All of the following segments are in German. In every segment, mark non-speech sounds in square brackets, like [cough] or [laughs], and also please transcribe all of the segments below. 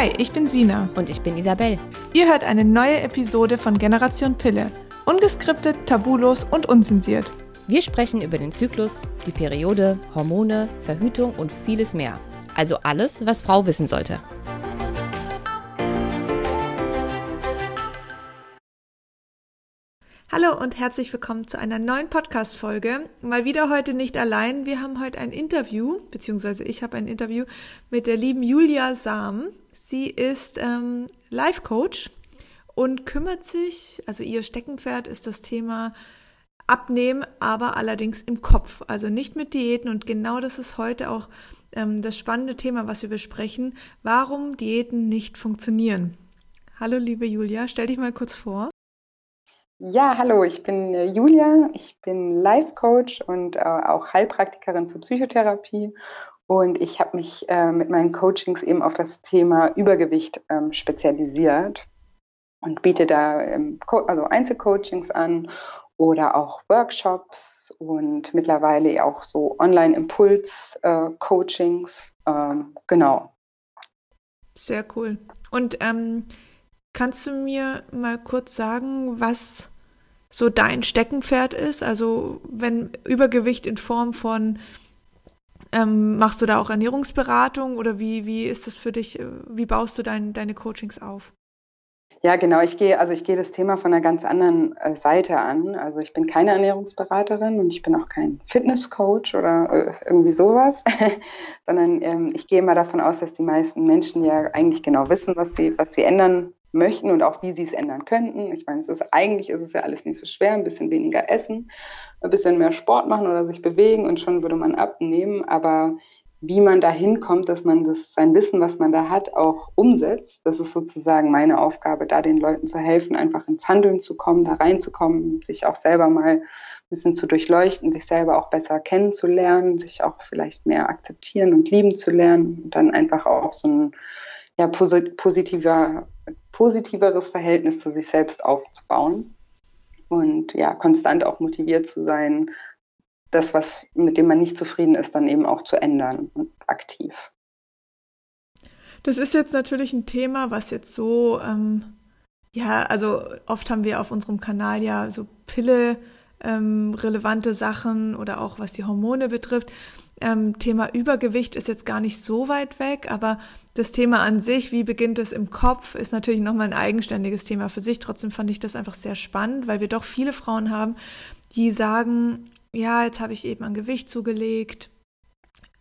Hi, ich bin Sina. Und ich bin Isabel. Ihr hört eine neue Episode von Generation Pille. Ungeskriptet, tabulos und unzensiert. Wir sprechen über den Zyklus, die Periode, Hormone, Verhütung und vieles mehr. Also alles, was Frau wissen sollte. Hallo und herzlich willkommen zu einer neuen Podcast-Folge. Mal wieder heute nicht allein. Wir haben heute ein Interview, beziehungsweise ich habe ein Interview mit der lieben Julia Sam. Sie ist ähm, Life-Coach und kümmert sich, also ihr Steckenpferd ist das Thema Abnehmen, aber allerdings im Kopf, also nicht mit Diäten. Und genau das ist heute auch ähm, das spannende Thema, was wir besprechen, warum Diäten nicht funktionieren. Hallo liebe Julia, stell dich mal kurz vor. Ja, hallo, ich bin äh, Julia, ich bin Life Coach und äh, auch Heilpraktikerin für Psychotherapie und ich habe mich äh, mit meinen Coachings eben auf das Thema Übergewicht ähm, spezialisiert und biete da ähm, also Einzelcoachings an oder auch Workshops und mittlerweile auch so Online-Impuls-Coachings. Äh, ähm, genau. Sehr cool. Und ähm, kannst du mir mal kurz sagen, was so dein Steckenpferd ist? Also wenn Übergewicht in Form von ähm, machst du da auch Ernährungsberatung oder wie, wie ist das für dich? Wie baust du dein, deine Coachings auf? Ja, genau. Ich gehe, also ich gehe das Thema von einer ganz anderen äh, Seite an. Also ich bin keine Ernährungsberaterin und ich bin auch kein Fitnesscoach oder äh, irgendwie sowas, [laughs] sondern ähm, ich gehe immer davon aus, dass die meisten Menschen ja eigentlich genau wissen, was sie, was sie ändern möchten und auch wie sie es ändern könnten. Ich meine, es ist eigentlich ist es ja alles nicht so schwer, ein bisschen weniger essen, ein bisschen mehr Sport machen oder sich bewegen und schon würde man abnehmen. Aber wie man da hinkommt, dass man das, sein Wissen, was man da hat, auch umsetzt, das ist sozusagen meine Aufgabe, da den Leuten zu helfen, einfach ins Handeln zu kommen, da reinzukommen, sich auch selber mal ein bisschen zu durchleuchten, sich selber auch besser kennenzulernen, sich auch vielleicht mehr akzeptieren und lieben zu lernen und dann einfach auch so ein ja, positiver, positiveres Verhältnis zu sich selbst aufzubauen und ja, konstant auch motiviert zu sein, das, was, mit dem man nicht zufrieden ist, dann eben auch zu ändern und aktiv. Das ist jetzt natürlich ein Thema, was jetzt so, ähm, ja, also oft haben wir auf unserem Kanal ja so Pille ähm, Sachen oder auch was die Hormone betrifft. Ähm, Thema Übergewicht ist jetzt gar nicht so weit weg, aber das Thema an sich, wie beginnt es im Kopf, ist natürlich nochmal ein eigenständiges Thema für sich. Trotzdem fand ich das einfach sehr spannend, weil wir doch viele Frauen haben, die sagen, ja, jetzt habe ich eben an Gewicht zugelegt,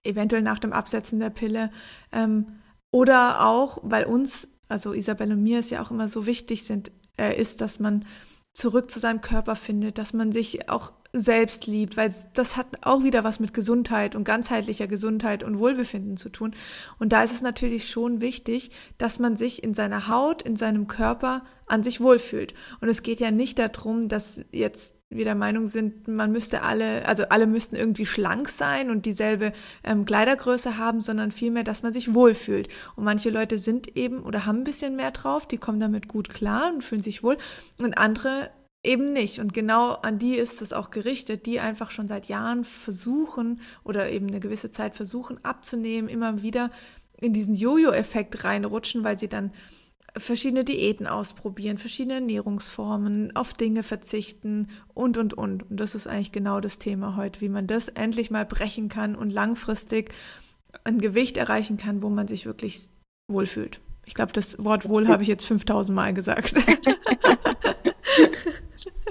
eventuell nach dem Absetzen der Pille. Ähm, oder auch, weil uns, also Isabelle und mir es ja auch immer so wichtig sind, äh, ist, dass man zurück zu seinem Körper findet, dass man sich auch selbst liebt, weil das hat auch wieder was mit Gesundheit und ganzheitlicher Gesundheit und Wohlbefinden zu tun. Und da ist es natürlich schon wichtig, dass man sich in seiner Haut, in seinem Körper an sich wohlfühlt. Und es geht ja nicht darum, dass jetzt wir der Meinung sind, man müsste alle, also alle müssten irgendwie schlank sein und dieselbe ähm, Kleidergröße haben, sondern vielmehr, dass man sich wohlfühlt. Und manche Leute sind eben oder haben ein bisschen mehr drauf, die kommen damit gut klar und fühlen sich wohl. Und andere eben nicht. Und genau an die ist es auch gerichtet, die einfach schon seit Jahren versuchen oder eben eine gewisse Zeit versuchen abzunehmen, immer wieder in diesen Jojo-Effekt reinrutschen, weil sie dann verschiedene Diäten ausprobieren, verschiedene Ernährungsformen, auf Dinge verzichten und, und, und. Und das ist eigentlich genau das Thema heute, wie man das endlich mal brechen kann und langfristig ein Gewicht erreichen kann, wo man sich wirklich wohlfühlt. Ich glaube, das Wort wohl habe ich jetzt 5000 Mal gesagt. [laughs]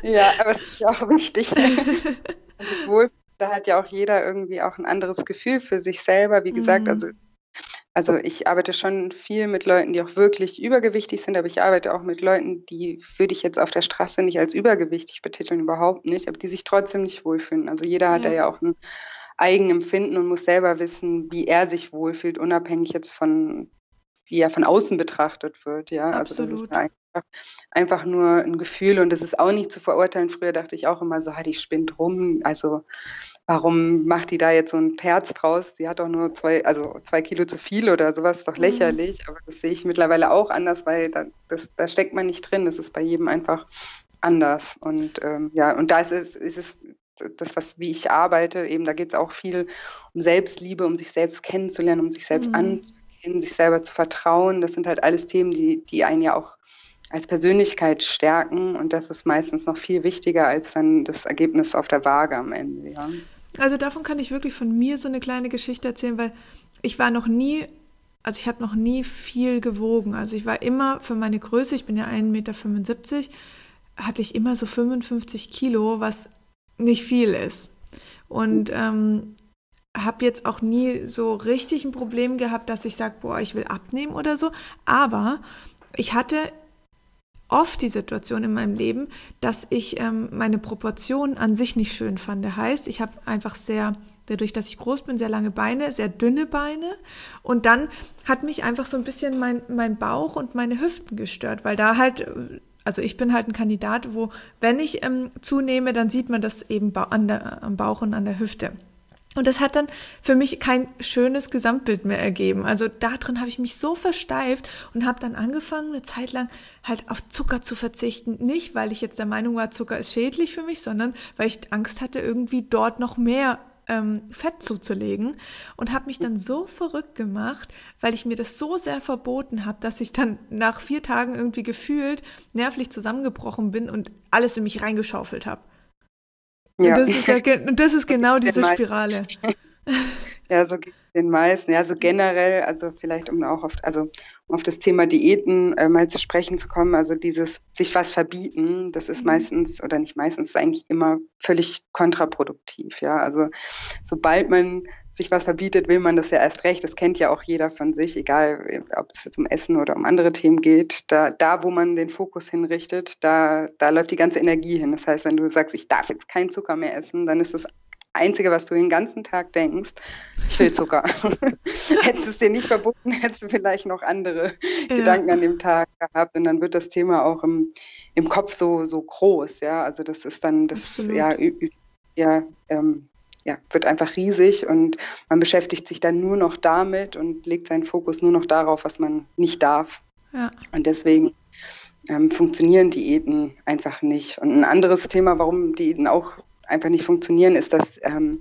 ja, aber es ist ja auch wichtig. [laughs] das Wohl, da hat ja auch jeder irgendwie auch ein anderes Gefühl für sich selber. Wie gesagt, mhm. also also ich arbeite schon viel mit Leuten, die auch wirklich übergewichtig sind, aber ich arbeite auch mit Leuten, die würde ich jetzt auf der Straße nicht als übergewichtig betiteln, überhaupt nicht, aber die sich trotzdem nicht wohlfühlen. Also jeder hat ja, ja auch ein Eigenempfinden und muss selber wissen, wie er sich wohlfühlt, unabhängig jetzt von, wie er von außen betrachtet wird. Ja, Absolut. also das ist einfach, einfach nur ein Gefühl und das ist auch nicht zu verurteilen. Früher dachte ich auch immer so, die spinnt rum. Also warum macht die da jetzt so ein Herz draus? Sie hat doch nur zwei, also zwei Kilo zu viel oder sowas, ist doch mhm. lächerlich. Mhm. Aber das sehe ich mittlerweile auch anders, weil da, das, da steckt man nicht drin. Das ist bei jedem einfach anders. Und ähm, ja, und da ist es, ist es das, was wie ich arbeite, eben da geht es auch viel um Selbstliebe, um sich selbst kennenzulernen, um sich selbst mhm. anzuerkennen hin, sich selber zu vertrauen. Das sind halt alles Themen, die, die einen ja auch als Persönlichkeit stärken und das ist meistens noch viel wichtiger als dann das Ergebnis auf der Waage am Ende. Ja. Also davon kann ich wirklich von mir so eine kleine Geschichte erzählen, weil ich war noch nie, also ich habe noch nie viel gewogen. Also ich war immer für meine Größe, ich bin ja 1,75 Meter, hatte ich immer so 55 Kilo, was nicht viel ist. Und ähm, habe jetzt auch nie so richtig ein Problem gehabt, dass ich sage, boah, ich will abnehmen oder so. Aber ich hatte oft die Situation in meinem Leben, dass ich ähm, meine Proportionen an sich nicht schön fand. Heißt, ich habe einfach sehr, dadurch, dass ich groß bin, sehr lange Beine, sehr dünne Beine. Und dann hat mich einfach so ein bisschen mein, mein Bauch und meine Hüften gestört, weil da halt, also ich bin halt ein Kandidat, wo, wenn ich ähm, zunehme, dann sieht man das eben an der, am Bauch und an der Hüfte. Und das hat dann für mich kein schönes Gesamtbild mehr ergeben. Also darin habe ich mich so versteift und habe dann angefangen, eine Zeit lang halt auf Zucker zu verzichten. Nicht, weil ich jetzt der Meinung war, Zucker ist schädlich für mich, sondern weil ich Angst hatte, irgendwie dort noch mehr ähm, Fett zuzulegen und habe mich dann so verrückt gemacht, weil ich mir das so sehr verboten habe, dass ich dann nach vier Tagen irgendwie gefühlt nervlich zusammengebrochen bin und alles in mich reingeschaufelt habe. Ja. Und, das ist ja, [laughs] das ist genau diese Spirale. [laughs] Ja, so geht es den meisten. Ja, so generell, also vielleicht um auch auf, also um auf das Thema Diäten äh, mal zu sprechen zu kommen, also dieses sich was verbieten, das ist mhm. meistens oder nicht meistens, ist eigentlich immer völlig kontraproduktiv. Ja, also sobald man sich was verbietet, will man das ja erst recht. Das kennt ja auch jeder von sich, egal ob es jetzt um Essen oder um andere Themen geht. Da, da wo man den Fokus hinrichtet, da, da läuft die ganze Energie hin. Das heißt, wenn du sagst, ich darf jetzt keinen Zucker mehr essen, dann ist das Einzige, was du den ganzen Tag denkst, ich will Zucker. [laughs] hättest du es dir nicht verboten, hättest du vielleicht noch andere ja. Gedanken an dem Tag gehabt und dann wird das Thema auch im, im Kopf so, so groß, ja. Also das ist dann das, Absolut. ja, ja, ähm, ja, wird einfach riesig und man beschäftigt sich dann nur noch damit und legt seinen Fokus nur noch darauf, was man nicht darf. Ja. Und deswegen ähm, funktionieren Diäten einfach nicht. Und ein anderes Thema, warum Diäten auch einfach nicht funktionieren, ist, dass ähm,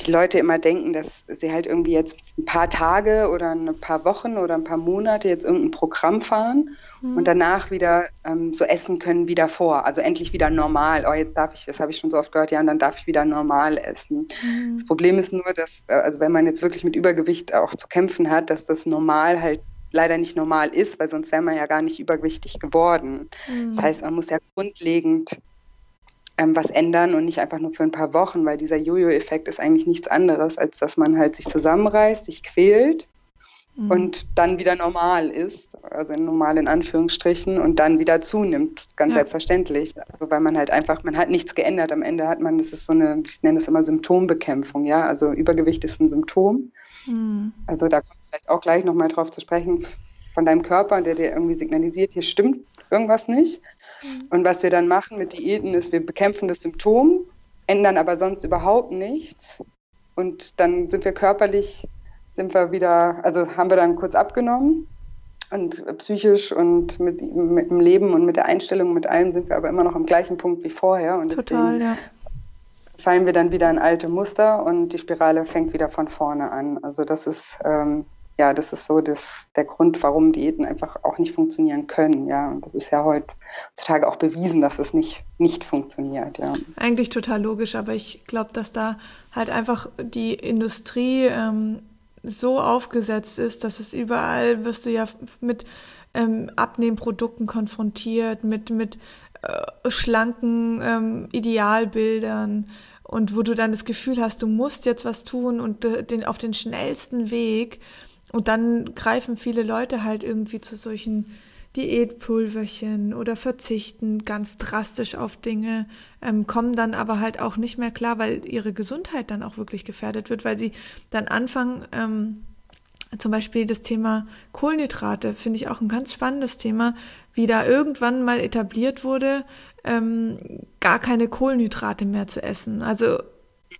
die Leute immer denken, dass sie halt irgendwie jetzt ein paar Tage oder ein paar Wochen oder ein paar Monate jetzt irgendein Programm fahren mhm. und danach wieder ähm, so essen können wie davor. Also endlich wieder normal. Oh, jetzt darf ich, das habe ich schon so oft gehört, ja, und dann darf ich wieder normal essen. Mhm. Das Problem ist nur, dass, äh, also wenn man jetzt wirklich mit Übergewicht auch zu kämpfen hat, dass das normal halt leider nicht normal ist, weil sonst wäre man ja gar nicht übergewichtig geworden. Mhm. Das heißt, man muss ja grundlegend ähm, was ändern und nicht einfach nur für ein paar Wochen, weil dieser Jojo-Effekt ist eigentlich nichts anderes, als dass man halt sich zusammenreißt, sich quält mhm. und dann wieder normal ist, also normal in Anführungsstrichen, und dann wieder zunimmt, ganz ja. selbstverständlich. Also weil man halt einfach, man hat nichts geändert. Am Ende hat man, das ist so eine, ich nenne das immer Symptombekämpfung, ja. Also Übergewicht ist ein Symptom. Mhm. Also da kommt vielleicht auch gleich nochmal drauf zu sprechen, von deinem Körper, der dir irgendwie signalisiert, hier stimmt irgendwas nicht. Mhm. Und was wir dann machen mit Diäten ist, wir bekämpfen das Symptom, ändern aber sonst überhaupt nichts. Und dann sind wir körperlich, sind wir wieder, also haben wir dann kurz abgenommen. Und psychisch und mit, mit dem Leben und mit der Einstellung, mit allem sind wir aber immer noch am gleichen Punkt wie vorher. Und Total, ja. fallen wir dann wieder in alte Muster und die Spirale fängt wieder von vorne an. Also das ist ähm, ja, das ist so das, der Grund, warum Diäten einfach auch nicht funktionieren können. Ja, und das ist ja heutzutage auch bewiesen, dass es nicht, nicht funktioniert. Ja. Eigentlich total logisch, aber ich glaube, dass da halt einfach die Industrie ähm, so aufgesetzt ist, dass es überall wirst du ja mit ähm, Abnehmprodukten konfrontiert, mit, mit äh, schlanken ähm, Idealbildern und wo du dann das Gefühl hast, du musst jetzt was tun und den, auf den schnellsten Weg und dann greifen viele Leute halt irgendwie zu solchen Diätpulverchen oder verzichten ganz drastisch auf Dinge, ähm, kommen dann aber halt auch nicht mehr klar, weil ihre Gesundheit dann auch wirklich gefährdet wird, weil sie dann anfangen, ähm, zum Beispiel das Thema Kohlenhydrate finde ich auch ein ganz spannendes Thema, wie da irgendwann mal etabliert wurde, ähm, gar keine Kohlenhydrate mehr zu essen. Also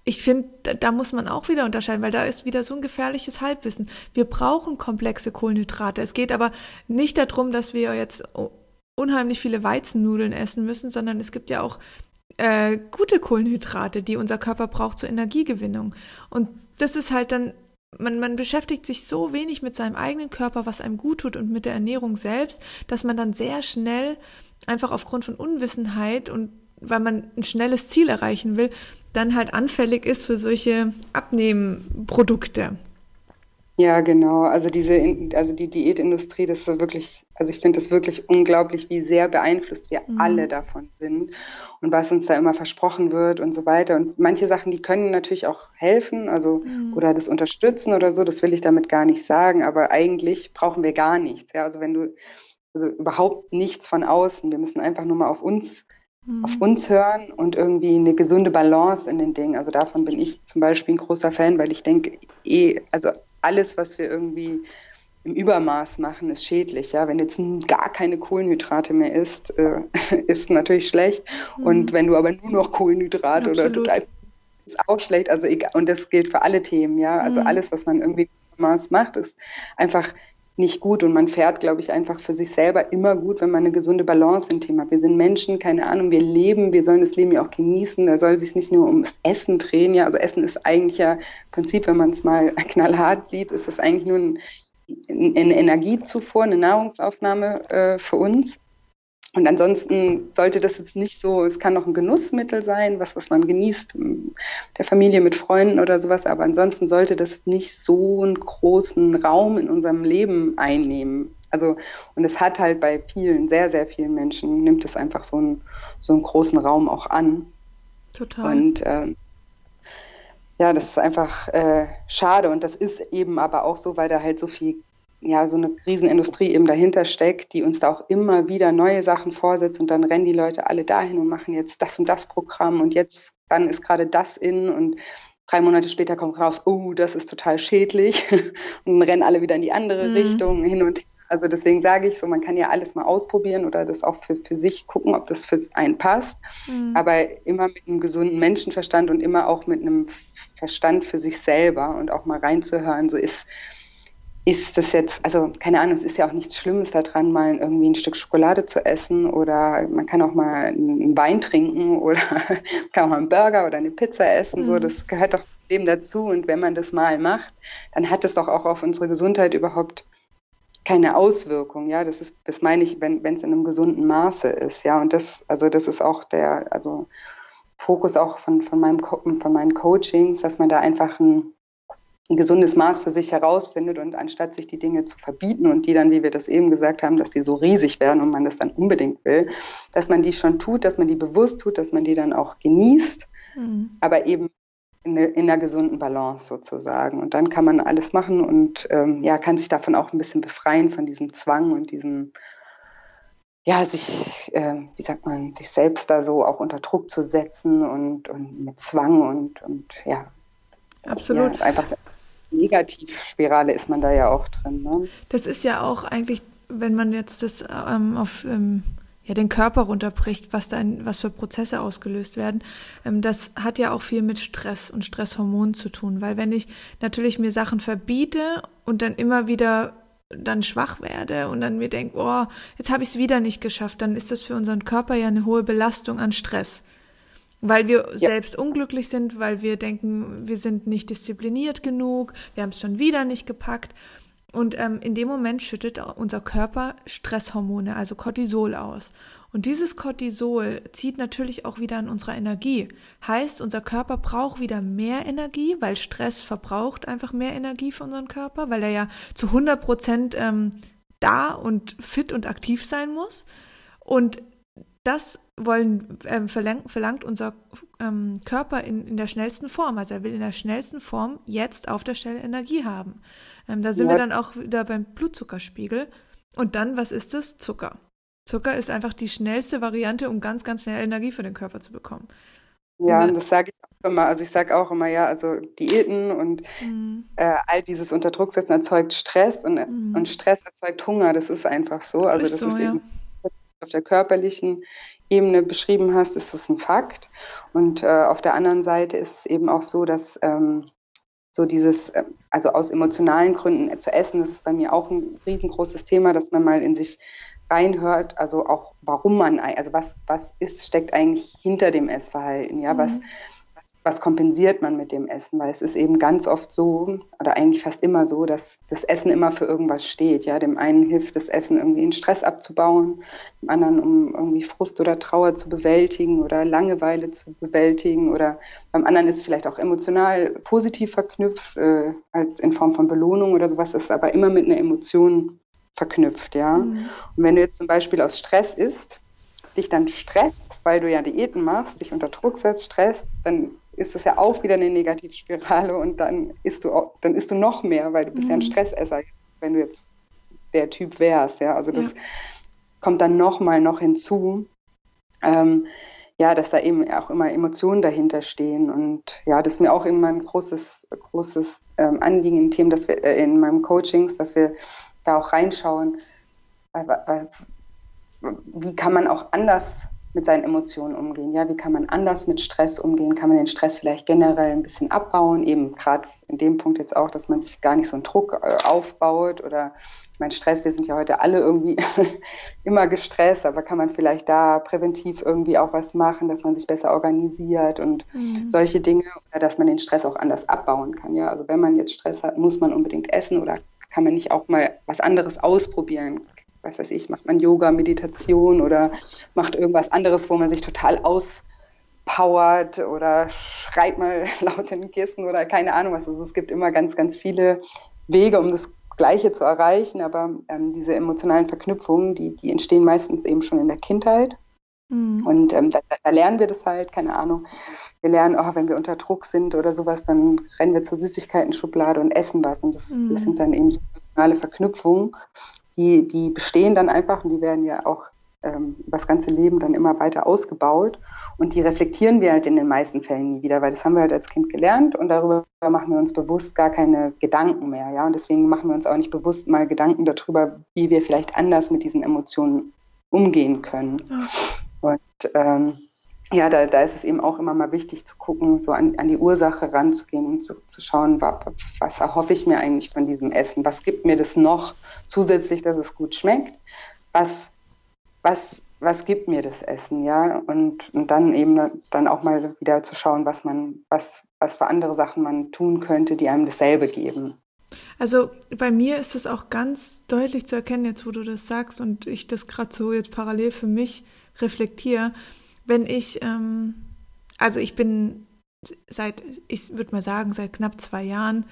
ich finde, da, muss man auch wieder unterscheiden, weil da ist wieder so ein gefährliches Halbwissen. Wir brauchen komplexe Kohlenhydrate. Es geht aber nicht darum, dass wir jetzt unheimlich viele Weizennudeln essen müssen, sondern es gibt ja auch äh, gute Kohlenhydrate, die unser Körper braucht zur Energiegewinnung. Und das ist halt dann man, man beschäftigt sich so wenig mit seinem eigenen Körper, was einem gut tut und mit der Ernährung selbst, dass man dann sehr schnell einfach aufgrund von Unwissenheit und weil man ein schnelles Ziel erreichen will, dann halt anfällig ist für solche Abnehmprodukte. Ja, genau. Also diese, also die Diätindustrie, das ist wirklich, also ich finde das wirklich unglaublich, wie sehr beeinflusst wir mhm. alle davon sind und was uns da immer versprochen wird und so weiter. Und manche Sachen, die können natürlich auch helfen, also mhm. oder das unterstützen oder so. Das will ich damit gar nicht sagen. Aber eigentlich brauchen wir gar nichts. Ja, also wenn du also überhaupt nichts von außen. Wir müssen einfach nur mal auf uns mhm. auf uns hören und irgendwie eine gesunde Balance in den Dingen. Also davon bin ich zum Beispiel ein großer Fan, weil ich denke, eh, also alles, was wir irgendwie im Übermaß machen, ist schädlich. Ja? Wenn jetzt gar keine Kohlenhydrate mehr isst, äh, [laughs] ist natürlich schlecht. Mhm. Und wenn du aber nur noch Kohlenhydrate Absolut. oder total ist auch schlecht. Also egal, und das gilt für alle Themen, ja. Also mhm. alles, was man irgendwie im Übermaß macht, ist einfach nicht gut und man fährt, glaube ich, einfach für sich selber immer gut, wenn man eine gesunde Balance im Thema hat. Wir sind Menschen, keine Ahnung, wir leben, wir sollen das Leben ja auch genießen. Da soll sich nicht nur ums Essen drehen, ja. Also Essen ist eigentlich ja im Prinzip, wenn man es mal [laughs] knallhart sieht, ist es eigentlich nur ein, eine Energiezufuhr, eine Nahrungsaufnahme äh, für uns. Und ansonsten sollte das jetzt nicht so, es kann noch ein Genussmittel sein, was, was man genießt, der Familie mit Freunden oder sowas, aber ansonsten sollte das nicht so einen großen Raum in unserem Leben einnehmen. Also, und es hat halt bei vielen, sehr, sehr vielen Menschen, nimmt es einfach so einen, so einen großen Raum auch an. Total. Und äh, ja, das ist einfach äh, schade und das ist eben aber auch so, weil da halt so viel ja, so eine Riesenindustrie eben dahinter steckt, die uns da auch immer wieder neue Sachen vorsetzt und dann rennen die Leute alle dahin und machen jetzt das und das Programm und jetzt, dann ist gerade das in und drei Monate später kommt raus, oh, das ist total schädlich [laughs] und rennen alle wieder in die andere mhm. Richtung hin und her. Also deswegen sage ich so, man kann ja alles mal ausprobieren oder das auch für, für sich gucken, ob das für einen passt, mhm. aber immer mit einem gesunden Menschenverstand und immer auch mit einem Verstand für sich selber und auch mal reinzuhören, so ist ist das jetzt, also keine Ahnung, es ist ja auch nichts Schlimmes daran, mal irgendwie ein Stück Schokolade zu essen oder man kann auch mal einen Wein trinken [laughs] oder kann auch mal einen Burger oder eine Pizza essen. Mhm. So, das gehört doch dem dazu. Und wenn man das mal macht, dann hat es doch auch auf unsere Gesundheit überhaupt keine Auswirkung. Ja, das ist, das meine ich, wenn es in einem gesunden Maße ist. Ja, und das, also das ist auch der, also Fokus auch von, von meinem von meinen Coachings, dass man da einfach ein ein gesundes Maß für sich herausfindet und anstatt sich die Dinge zu verbieten und die dann, wie wir das eben gesagt haben, dass die so riesig werden und man das dann unbedingt will, dass man die schon tut, dass man die bewusst tut, dass man die dann auch genießt, mhm. aber eben in, in, einer gesunden Balance sozusagen. Und dann kann man alles machen und ähm, ja, kann sich davon auch ein bisschen befreien von diesem Zwang und diesem ja, sich, äh, wie sagt man, sich selbst da so auch unter Druck zu setzen und, und mit Zwang und, und ja. Absolut. Ja, einfach Negativspirale ist man da ja auch drin. Ne? Das ist ja auch eigentlich, wenn man jetzt das ähm, auf ähm, ja, den Körper runterbricht, was dann, was für Prozesse ausgelöst werden, ähm, das hat ja auch viel mit Stress und Stresshormonen zu tun. Weil wenn ich natürlich mir Sachen verbiete und dann immer wieder dann schwach werde und dann mir denke, oh, jetzt habe ich es wieder nicht geschafft, dann ist das für unseren Körper ja eine hohe Belastung an Stress. Weil wir ja. selbst unglücklich sind, weil wir denken, wir sind nicht diszipliniert genug, wir haben es schon wieder nicht gepackt. Und ähm, in dem Moment schüttet unser Körper Stresshormone, also Cortisol aus. Und dieses Cortisol zieht natürlich auch wieder an unserer Energie. Heißt, unser Körper braucht wieder mehr Energie, weil Stress verbraucht einfach mehr Energie für unseren Körper, weil er ja zu 100 Prozent ähm, da und fit und aktiv sein muss. Und das wollen, äh, verlangt, verlangt unser ähm, Körper in, in der schnellsten Form. Also er will in der schnellsten Form jetzt auf der Stelle Energie haben. Ähm, da sind ja. wir dann auch wieder beim Blutzuckerspiegel. Und dann, was ist das? Zucker. Zucker ist einfach die schnellste Variante, um ganz, ganz schnell Energie für den Körper zu bekommen. Ja, und das sage ich auch immer. Also ich sage auch immer, ja, also Diäten und mhm. äh, all dieses Unterdrucksetzen erzeugt Stress und, mhm. und Stress erzeugt Hunger. Das ist einfach so. Also das so, ist ja. eben auf der körperlichen Ebene beschrieben hast, ist das ein Fakt. Und äh, auf der anderen Seite ist es eben auch so, dass ähm, so dieses, äh, also aus emotionalen Gründen zu essen, das ist bei mir auch ein riesengroßes Thema, dass man mal in sich reinhört, also auch warum man, also was, was ist, steckt eigentlich hinter dem Essverhalten, ja, mhm. was, was, kompensiert man mit dem Essen? Weil es ist eben ganz oft so, oder eigentlich fast immer so, dass das Essen immer für irgendwas steht. Ja, dem einen hilft das Essen irgendwie den Stress abzubauen, dem anderen um irgendwie Frust oder Trauer zu bewältigen oder Langeweile zu bewältigen oder beim anderen ist es vielleicht auch emotional positiv verknüpft, äh, als in Form von Belohnung oder sowas, ist aber immer mit einer Emotion verknüpft, ja. Mhm. Und wenn du jetzt zum Beispiel aus Stress isst, dich dann stresst, weil du ja Diäten machst, dich unter Druck setzt, stresst, dann ist das ja auch wieder eine Negativspirale und dann isst du auch, dann isst du noch mehr, weil du bist mhm. ja ein mhm. Stressesser, wenn du jetzt der Typ wärst, ja. Also das ja. kommt dann nochmal noch hinzu. Ähm, ja, dass da eben auch immer Emotionen dahinter stehen. Und ja, das ist mir auch immer ein großes, großes ähm, Anliegen in Themen, dass wir äh, in meinem Coachings, dass wir da auch reinschauen, wie kann man auch anders mit seinen Emotionen umgehen? Ja, wie kann man anders mit Stress umgehen? Kann man den Stress vielleicht generell ein bisschen abbauen? Eben gerade in dem Punkt jetzt auch, dass man sich gar nicht so einen Druck äh, aufbaut oder mein Stress, wir sind ja heute alle irgendwie [laughs] immer gestresst, aber kann man vielleicht da präventiv irgendwie auch was machen, dass man sich besser organisiert und mhm. solche Dinge oder dass man den Stress auch anders abbauen kann. Ja, also wenn man jetzt Stress hat, muss man unbedingt essen oder kann man nicht auch mal was anderes ausprobieren? Was weiß ich, macht man Yoga, Meditation oder macht irgendwas anderes, wo man sich total auspowert oder schreit mal [laughs] laut in den Kissen oder keine Ahnung was. Also es gibt immer ganz, ganz viele Wege, um das Gleiche zu erreichen, aber ähm, diese emotionalen Verknüpfungen, die, die entstehen meistens eben schon in der Kindheit. Mhm. Und ähm, da, da, lernen wir das halt, keine Ahnung. Wir lernen, oh, wenn wir unter Druck sind oder sowas, dann rennen wir zur Süßigkeiten-Schublade und essen was. Und das, mhm. das sind dann eben so emotionale Verknüpfungen die, die bestehen dann einfach und die werden ja auch ähm, das ganze Leben dann immer weiter ausgebaut. Und die reflektieren wir halt in den meisten Fällen nie wieder, weil das haben wir halt als Kind gelernt und darüber machen wir uns bewusst gar keine Gedanken mehr. Ja? Und deswegen machen wir uns auch nicht bewusst mal Gedanken darüber, wie wir vielleicht anders mit diesen Emotionen umgehen können. Und ähm, ja, da, da ist es eben auch immer mal wichtig zu gucken, so an, an die Ursache ranzugehen und zu, zu schauen, was, was erhoffe ich mir eigentlich von diesem Essen? Was gibt mir das noch zusätzlich, dass es gut schmeckt? Was, was, was gibt mir das Essen, ja? Und, und dann eben dann auch mal wieder zu schauen, was man, was, was für andere Sachen man tun könnte, die einem dasselbe geben. Also bei mir ist es auch ganz deutlich zu erkennen, jetzt wo du das sagst und ich das gerade so jetzt parallel für mich reflektiere wenn ich, ähm, also ich bin seit, ich würde mal sagen, seit knapp zwei Jahren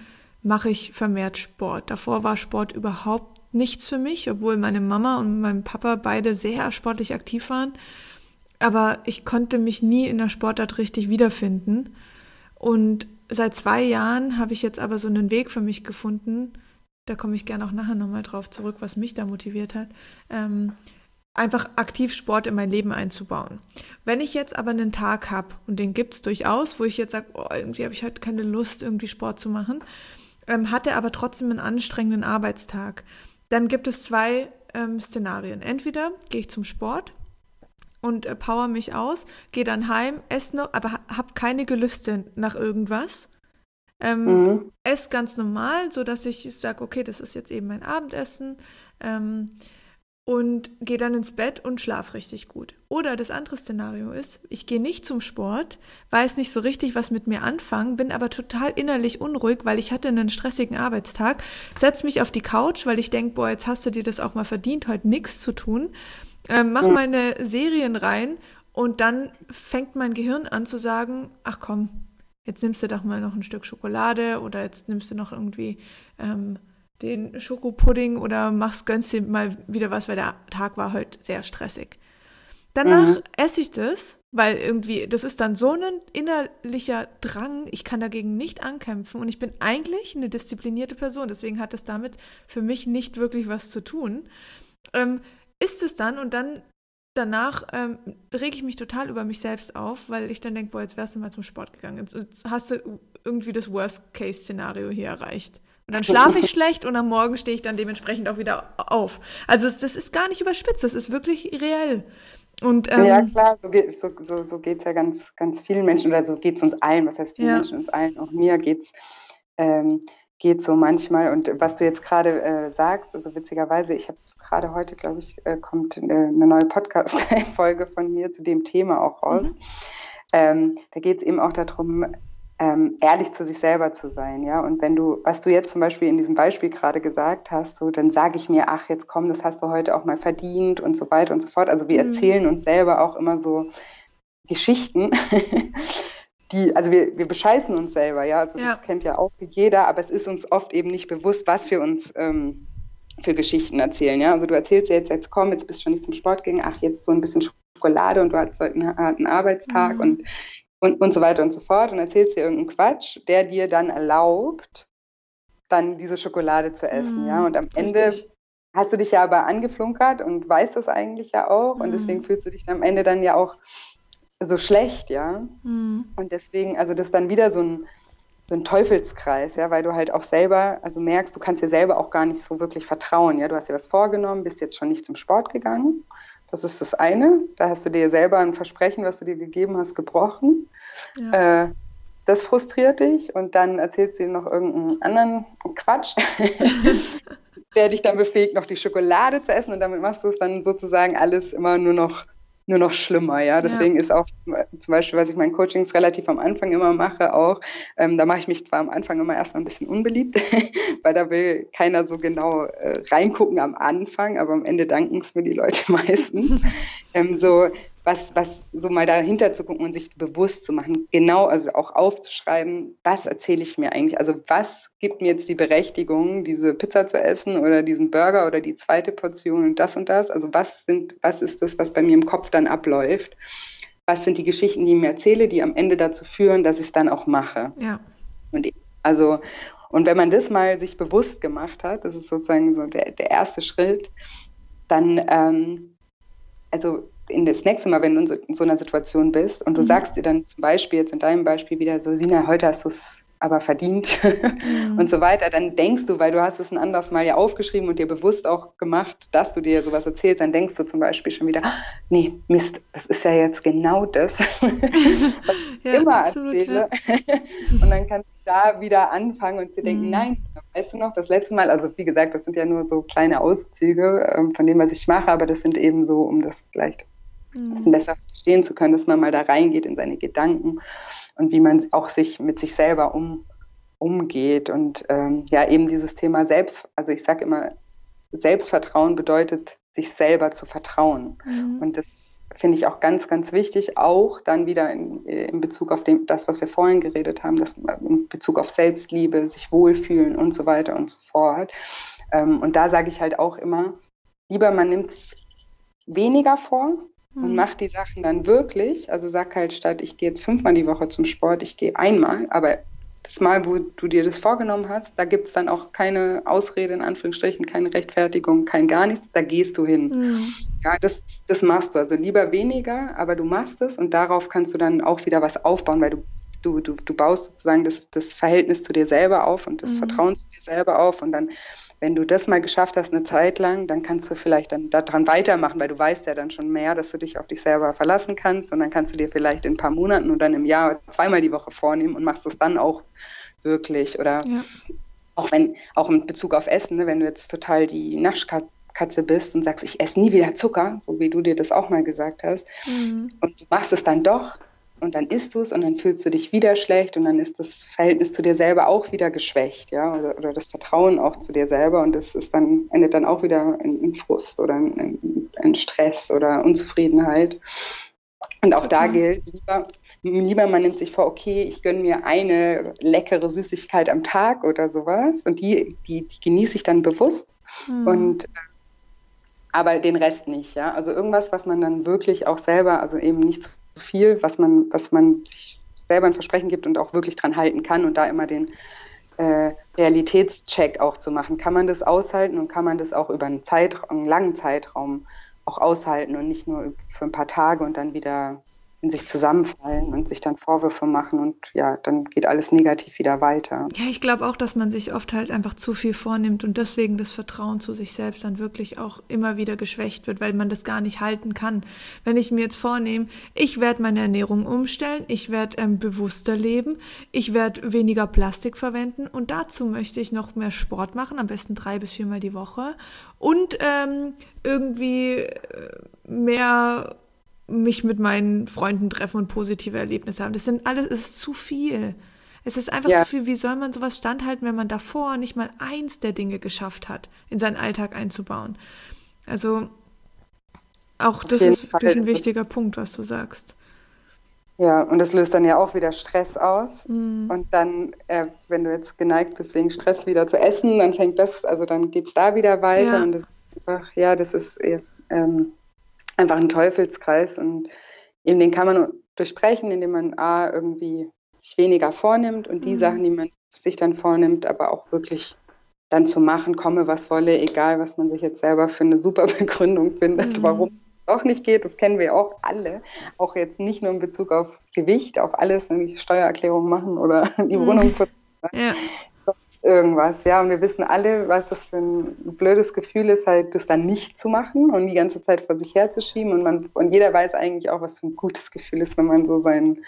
mache ich vermehrt Sport. Davor war Sport überhaupt nichts für mich, obwohl meine Mama und mein Papa beide sehr sportlich aktiv waren. Aber ich konnte mich nie in der Sportart richtig wiederfinden. Und seit zwei Jahren habe ich jetzt aber so einen Weg für mich gefunden. Da komme ich gerne auch nachher nochmal drauf zurück, was mich da motiviert hat. Ähm, einfach aktiv Sport in mein Leben einzubauen. Wenn ich jetzt aber einen Tag habe, und den gibt's durchaus, wo ich jetzt sage, oh, irgendwie habe ich heute keine Lust, irgendwie Sport zu machen, ähm, hat er aber trotzdem einen anstrengenden Arbeitstag, dann gibt es zwei ähm, Szenarien. Entweder gehe ich zum Sport und äh, power mich aus, gehe dann heim, esse noch, aber habe keine Gelüste nach irgendwas. Ähm, mhm. Esse ganz normal, so dass ich sage, okay, das ist jetzt eben mein Abendessen. Ähm, und gehe dann ins Bett und schlaf richtig gut. Oder das andere Szenario ist, ich gehe nicht zum Sport, weiß nicht so richtig, was mit mir anfangen, bin aber total innerlich unruhig, weil ich hatte einen stressigen Arbeitstag, setz mich auf die Couch, weil ich denke, boah, jetzt hast du dir das auch mal verdient, heute nichts zu tun, äh, mach meine Serien rein und dann fängt mein Gehirn an zu sagen, ach komm, jetzt nimmst du doch mal noch ein Stück Schokolade oder jetzt nimmst du noch irgendwie ähm, den Schokopudding oder machst, gönnst dir mal wieder was, weil der Tag war heute sehr stressig. Danach mhm. esse ich das, weil irgendwie, das ist dann so ein innerlicher Drang, ich kann dagegen nicht ankämpfen und ich bin eigentlich eine disziplinierte Person, deswegen hat das damit für mich nicht wirklich was zu tun. Ähm, ist es dann und dann danach ähm, rege ich mich total über mich selbst auf, weil ich dann denke, boah, jetzt wärst du mal zum Sport gegangen. Jetzt, jetzt hast du irgendwie das Worst-Case-Szenario hier erreicht. Und dann schlafe ich schlecht und am Morgen stehe ich dann dementsprechend auch wieder auf. Also das ist gar nicht überspitzt, das ist wirklich reell. Und, ähm, ja, klar, so geht es so, so, so geht's ja ganz, ganz vielen Menschen oder so geht es uns allen. Was heißt vielen ja. Menschen uns allen? Auch mir geht's ähm, geht so manchmal. Und was du jetzt gerade äh, sagst, also witzigerweise, ich habe gerade heute, glaube ich, äh, kommt eine, eine neue Podcast-Folge von mir zu dem Thema auch raus. Mhm. ähm, da geht es eben auch darum, ähm, ehrlich zu sich selber zu sein, ja. Und wenn du, was du jetzt zum Beispiel in diesem Beispiel gerade gesagt hast, so, dann sage ich mir, ach, jetzt komm, das hast du heute auch mal verdient und so weiter und so fort. Also wir mhm. erzählen uns selber auch immer so Geschichten, [laughs] die, also wir, wir bescheißen uns selber, ja. Also ja. das kennt ja auch jeder, aber es ist uns oft eben nicht bewusst, was wir uns ähm, für Geschichten erzählen, ja. Also du erzählst jetzt, jetzt komm, jetzt bist du schon nicht zum Sport gegangen, ach, jetzt so ein bisschen Schokolade und du hattest heute einen harten Arbeitstag mhm. und und, und so weiter und so fort und erzählst dir irgendeinen Quatsch, der dir dann erlaubt, dann diese Schokolade zu essen. Mm, ja, und am Ende richtig. hast du dich ja aber angeflunkert und weißt das eigentlich ja auch mm. und deswegen mhm. fühlst du dich am Ende dann ja auch so schlecht, ja. Mm. Und deswegen, also das ist dann wieder so ein, so ein Teufelskreis, ja, weil du halt auch selber, also merkst, du kannst dir selber auch gar nicht so wirklich vertrauen, ja. Du hast dir was vorgenommen, bist jetzt schon nicht zum Sport gegangen. Das ist das eine. Da hast du dir selber ein Versprechen, was du dir gegeben hast, gebrochen. Ja. Äh, das frustriert dich und dann erzählst du dir noch irgendeinen anderen Quatsch, [laughs] der dich dann befähigt, noch die Schokolade zu essen und damit machst du es dann sozusagen alles immer nur noch nur noch schlimmer, ja. Deswegen ja. ist auch zum Beispiel, was ich meinen Coachings relativ am Anfang immer mache, auch, ähm, da mache ich mich zwar am Anfang immer erstmal ein bisschen unbeliebt, [laughs] weil da will keiner so genau äh, reingucken am Anfang, aber am Ende danken es mir die Leute [laughs] meistens. ähm, so, was, was so mal dahinter zu gucken und sich bewusst zu machen, genau, also auch aufzuschreiben, was erzähle ich mir eigentlich? Also was gibt mir jetzt die Berechtigung, diese Pizza zu essen oder diesen Burger oder die zweite Portion und das und das? Also was sind, was ist das, was bei mir im Kopf dann abläuft? Was sind die Geschichten, die ich mir erzähle, die am Ende dazu führen, dass ich es dann auch mache? Ja. Und also, und wenn man das mal sich bewusst gemacht hat, das ist sozusagen so der, der erste Schritt, dann, ähm, also in das nächste Mal, wenn du in so, einer Situation bist und du mhm. sagst dir dann zum Beispiel jetzt in deinem Beispiel wieder so, Sina, heute hast du es aber verdient [laughs] mhm. und so weiter, dann denkst du, weil du hast es ein anderes Mal ja aufgeschrieben und dir bewusst auch gemacht, dass du dir sowas erzählst, dann denkst du zum Beispiel schon wieder, nee, Mist, das ist ja jetzt genau das, [laughs] was ich ja, immer absolut, erzähle. Ja. [laughs] und dann kannst du da wieder anfangen und dir denken, mhm. nein, weißt du noch, das letzte Mal, also wie gesagt, das sind ja nur so kleine Auszüge ähm, von dem, was ich mache, aber das sind eben so, um das vielleicht ein bisschen besser verstehen zu können, dass man mal da reingeht in seine Gedanken und wie man auch sich mit sich selber um, umgeht. Und ähm, ja, eben dieses Thema Selbst, also ich sage immer, Selbstvertrauen bedeutet, sich selber zu vertrauen. Mhm. Und das finde ich auch ganz, ganz wichtig, auch dann wieder in, in Bezug auf dem, das, was wir vorhin geredet haben, das, in Bezug auf Selbstliebe, sich wohlfühlen und so weiter und so fort. Ähm, und da sage ich halt auch immer, lieber man nimmt sich weniger vor, und mhm. mach die Sachen dann wirklich. Also sag halt statt, ich gehe jetzt fünfmal die Woche zum Sport, ich gehe einmal, aber das Mal, wo du dir das vorgenommen hast, da gibt es dann auch keine Ausrede, in Anführungsstrichen, keine Rechtfertigung, kein gar nichts, da gehst du hin. Mhm. Ja, das, das machst du. Also lieber weniger, aber du machst es und darauf kannst du dann auch wieder was aufbauen, weil du, du, du, du baust sozusagen das, das Verhältnis zu dir selber auf und das mhm. Vertrauen zu dir selber auf und dann wenn du das mal geschafft hast, eine Zeit lang, dann kannst du vielleicht dann daran weitermachen, weil du weißt ja dann schon mehr, dass du dich auf dich selber verlassen kannst und dann kannst du dir vielleicht in ein paar Monaten oder dann im Jahr zweimal die Woche vornehmen und machst es dann auch wirklich. Oder ja. auch wenn, auch in Bezug auf Essen, ne, wenn du jetzt total die Naschkatze bist und sagst, ich esse nie wieder Zucker, so wie du dir das auch mal gesagt hast, mhm. und du machst es dann doch, und dann isst du es und dann fühlst du dich wieder schlecht und dann ist das Verhältnis zu dir selber auch wieder geschwächt, ja, oder, oder das Vertrauen auch zu dir selber und das ist dann, endet dann auch wieder in, in Frust oder in, in, Stress oder Unzufriedenheit. Und auch Total. da gilt, lieber, lieber man nimmt sich vor, okay, ich gönne mir eine leckere Süßigkeit am Tag oder sowas und die, die, die genieße ich dann bewusst mhm. und aber den Rest nicht, ja. Also irgendwas, was man dann wirklich auch selber, also eben nicht zu viel, was man, was man sich selber ein Versprechen gibt und auch wirklich dran halten kann und da immer den äh, Realitätscheck auch zu machen. Kann man das aushalten und kann man das auch über einen, Zeitraum, einen langen Zeitraum auch aushalten und nicht nur für ein paar Tage und dann wieder in sich zusammenfallen und sich dann Vorwürfe machen und ja, dann geht alles negativ wieder weiter. Ja, ich glaube auch, dass man sich oft halt einfach zu viel vornimmt und deswegen das Vertrauen zu sich selbst dann wirklich auch immer wieder geschwächt wird, weil man das gar nicht halten kann. Wenn ich mir jetzt vornehme, ich werde meine Ernährung umstellen, ich werde ähm, bewusster leben, ich werde weniger Plastik verwenden und dazu möchte ich noch mehr Sport machen, am besten drei bis viermal die Woche und ähm, irgendwie äh, mehr mich mit meinen Freunden treffen und positive Erlebnisse haben. Das sind alles, es ist zu viel. Es ist einfach ja. zu viel. Wie soll man sowas standhalten, wenn man davor nicht mal eins der Dinge geschafft hat, in seinen Alltag einzubauen? Also auch das ist wirklich ein wichtiger Punkt, was du sagst. Ja, und das löst dann ja auch wieder Stress aus. Mhm. Und dann, äh, wenn du jetzt geneigt bist, wegen Stress wieder zu essen, dann fängt das, also dann geht es da wieder weiter. Ja. Und das einfach, ja, das ist ähm, einfach ein Teufelskreis. Und eben den kann man durchbrechen, indem man A, irgendwie sich weniger vornimmt und die mhm. Sachen, die man sich dann vornimmt, aber auch wirklich dann zu machen, komme was wolle, egal was man sich jetzt selber für eine super [laughs] Begründung findet, mhm. warum es auch nicht geht, das kennen wir auch alle, auch jetzt nicht nur in Bezug aufs Gewicht, auch alles, wenn ich Steuererklärung machen oder [laughs] die mhm. Wohnung [laughs] putzen. Ja. Irgendwas, ja, und wir wissen alle, was das für ein blödes Gefühl ist, halt das dann nicht zu machen und die ganze Zeit vor sich herzuschieben. Und man und jeder weiß eigentlich auch, was für ein gutes Gefühl ist, wenn man so seinen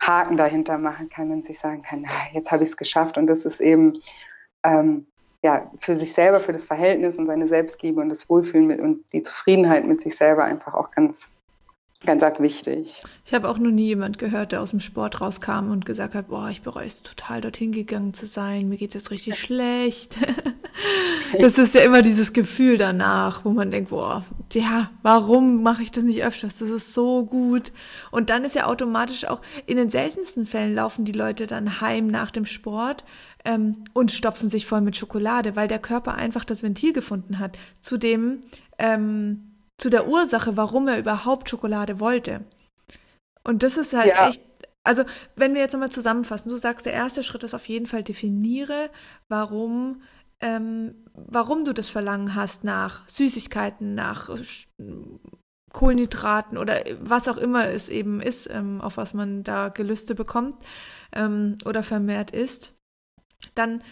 Haken dahinter machen kann und sich sagen kann, na, jetzt habe ich es geschafft. Und das ist eben ähm, ja, für sich selber, für das Verhältnis und seine Selbstliebe und das Wohlfühlen mit, und die Zufriedenheit mit sich selber einfach auch ganz, ganz arg wichtig. Ich habe auch noch nie jemand gehört, der aus dem Sport rauskam und gesagt hat, boah, ich bereue es total, dorthin gegangen zu sein, mir geht es jetzt richtig schlecht. [laughs] das ist ja immer dieses Gefühl danach, wo man denkt, boah, ja, warum mache ich das nicht öfters? Das ist so gut. Und dann ist ja automatisch auch, in den seltensten Fällen laufen die Leute dann heim nach dem Sport ähm, und stopfen sich voll mit Schokolade, weil der Körper einfach das Ventil gefunden hat zu dem, ähm, zu der Ursache, warum er überhaupt Schokolade wollte. Und das ist halt ja. echt, also wenn wir jetzt nochmal zusammenfassen, du sagst, der erste Schritt ist auf jeden Fall definiere, warum, ähm, warum du das Verlangen hast nach Süßigkeiten, nach Kohlenhydraten oder was auch immer es eben ist, ähm, auf was man da Gelüste bekommt ähm, oder vermehrt isst dann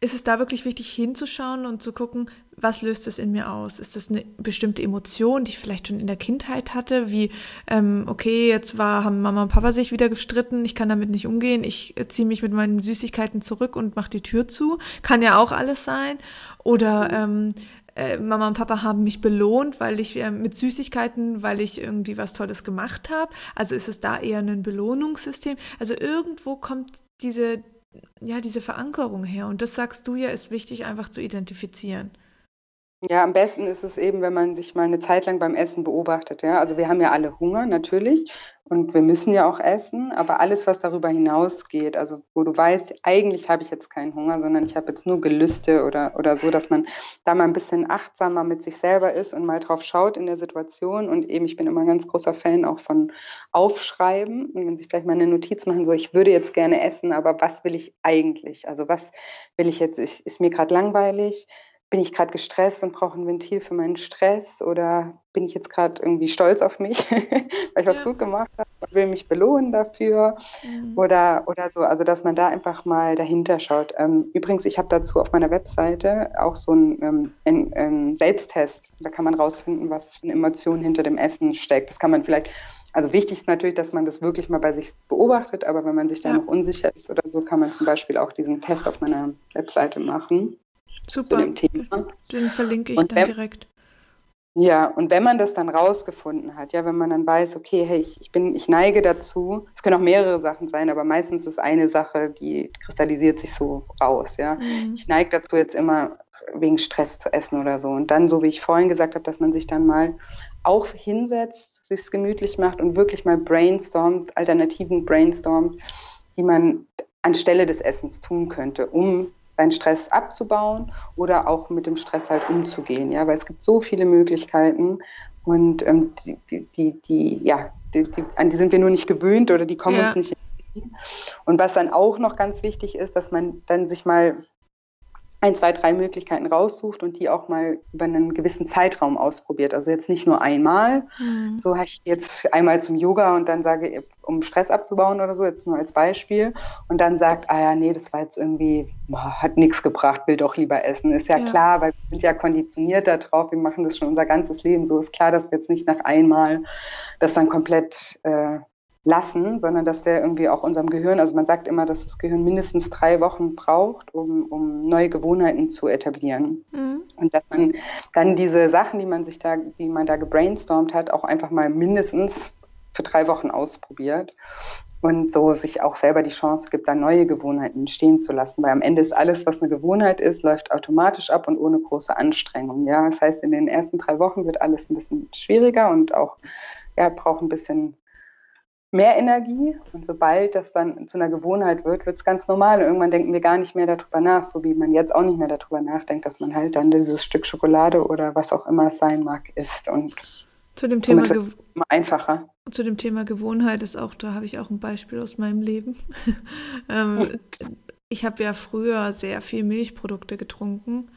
ist es da wirklich wichtig hinzuschauen und zu gucken, was löst es in mir aus? Ist das eine bestimmte Emotion, die ich vielleicht schon in der Kindheit hatte, wie, ähm, okay, jetzt war, haben Mama und Papa sich wieder gestritten, ich kann damit nicht umgehen, ich äh, ziehe mich mit meinen Süßigkeiten zurück und mache die Tür zu. Kann ja auch alles sein. Oder ähm, äh, Mama und Papa haben mich belohnt, weil ich äh, mit Süßigkeiten, weil ich irgendwie was Tolles gemacht habe. Also ist es da eher ein Belohnungssystem. Also irgendwo kommt diese ja, diese Verankerung her. Und das sagst du ja, ist wichtig, einfach zu identifizieren. Ja, am besten ist es eben, wenn man sich mal eine Zeit lang beim Essen beobachtet. Ja? Also wir haben ja alle Hunger natürlich und wir müssen ja auch essen, aber alles, was darüber hinausgeht, also wo du weißt, eigentlich habe ich jetzt keinen Hunger, sondern ich habe jetzt nur Gelüste oder, oder so, dass man da mal ein bisschen achtsamer mit sich selber ist und mal drauf schaut in der Situation. Und eben, ich bin immer ein ganz großer Fan auch von Aufschreiben. Und wenn sich vielleicht mal eine Notiz machen, so ich würde jetzt gerne essen, aber was will ich eigentlich? Also was will ich jetzt? Ich, ist mir gerade langweilig? Bin ich gerade gestresst und brauche ein Ventil für meinen Stress oder bin ich jetzt gerade irgendwie stolz auf mich, [laughs] weil ich was gut gemacht habe und will mich belohnen dafür mhm. oder, oder so. Also, dass man da einfach mal dahinter schaut. Ähm, übrigens, ich habe dazu auf meiner Webseite auch so einen, ähm, einen, einen Selbsttest. Da kann man rausfinden, was für eine Emotion hinter dem Essen steckt. Das kann man vielleicht also wichtig ist natürlich, dass man das wirklich mal bei sich beobachtet, aber wenn man sich da ja. noch unsicher ist oder so, kann man zum Beispiel auch diesen Test auf meiner Webseite machen. Super. zu dem Thema. Den verlinke ich und dann wenn, direkt. Ja, und wenn man das dann rausgefunden hat, ja, wenn man dann weiß, okay, hey, ich, ich bin, ich neige dazu, es können auch mehrere Sachen sein, aber meistens ist eine Sache, die kristallisiert sich so raus, ja. Mhm. Ich neige dazu jetzt immer wegen Stress zu essen oder so. Und dann, so wie ich vorhin gesagt habe, dass man sich dann mal auch hinsetzt, sich es gemütlich macht und wirklich mal brainstormt, Alternativen brainstormt, die man anstelle des Essens tun könnte, um seinen Stress abzubauen oder auch mit dem Stress halt umzugehen, ja, weil es gibt so viele Möglichkeiten und ähm, die, die, die, ja, die, die, an die sind wir nur nicht gewöhnt oder die kommen ja. uns nicht. Und was dann auch noch ganz wichtig ist, dass man dann sich mal ein, zwei, drei Möglichkeiten raussucht und die auch mal über einen gewissen Zeitraum ausprobiert. Also jetzt nicht nur einmal, mhm. so ich jetzt einmal zum Yoga und dann sage, um Stress abzubauen oder so, jetzt nur als Beispiel, und dann sagt, ah ja, nee, das war jetzt irgendwie, boah, hat nichts gebracht, will doch lieber essen. Ist ja, ja, klar, weil wir sind ja konditioniert darauf, wir machen das schon unser ganzes Leben so. Ist klar, dass wir jetzt nicht nach einmal das dann komplett äh, lassen, sondern dass wir irgendwie auch unserem Gehirn, also man sagt immer, dass das Gehirn mindestens drei Wochen braucht, um, um neue Gewohnheiten zu etablieren. Mhm. Und dass man dann diese Sachen, die man sich da, die man da gebrainstormt hat, auch einfach mal mindestens für drei Wochen ausprobiert und so sich auch selber die Chance gibt, da neue Gewohnheiten entstehen zu lassen. Weil am Ende ist alles, was eine Gewohnheit ist, läuft automatisch ab und ohne große Anstrengung. Ja, das heißt, in den ersten drei Wochen wird alles ein bisschen schwieriger und auch ja, braucht ein bisschen mehr Energie. Und sobald das dann zu einer Gewohnheit wird, wird es ganz normal. Und irgendwann denken wir gar nicht mehr darüber nach, so wie man jetzt auch nicht mehr darüber nachdenkt, dass man halt dann dieses Stück Schokolade oder was auch immer es sein mag, isst. Und zu dem Thema einfacher. Zu dem Thema Gewohnheit ist auch, da habe ich auch ein Beispiel aus meinem Leben. [laughs] ähm, ich habe ja früher sehr viel Milchprodukte getrunken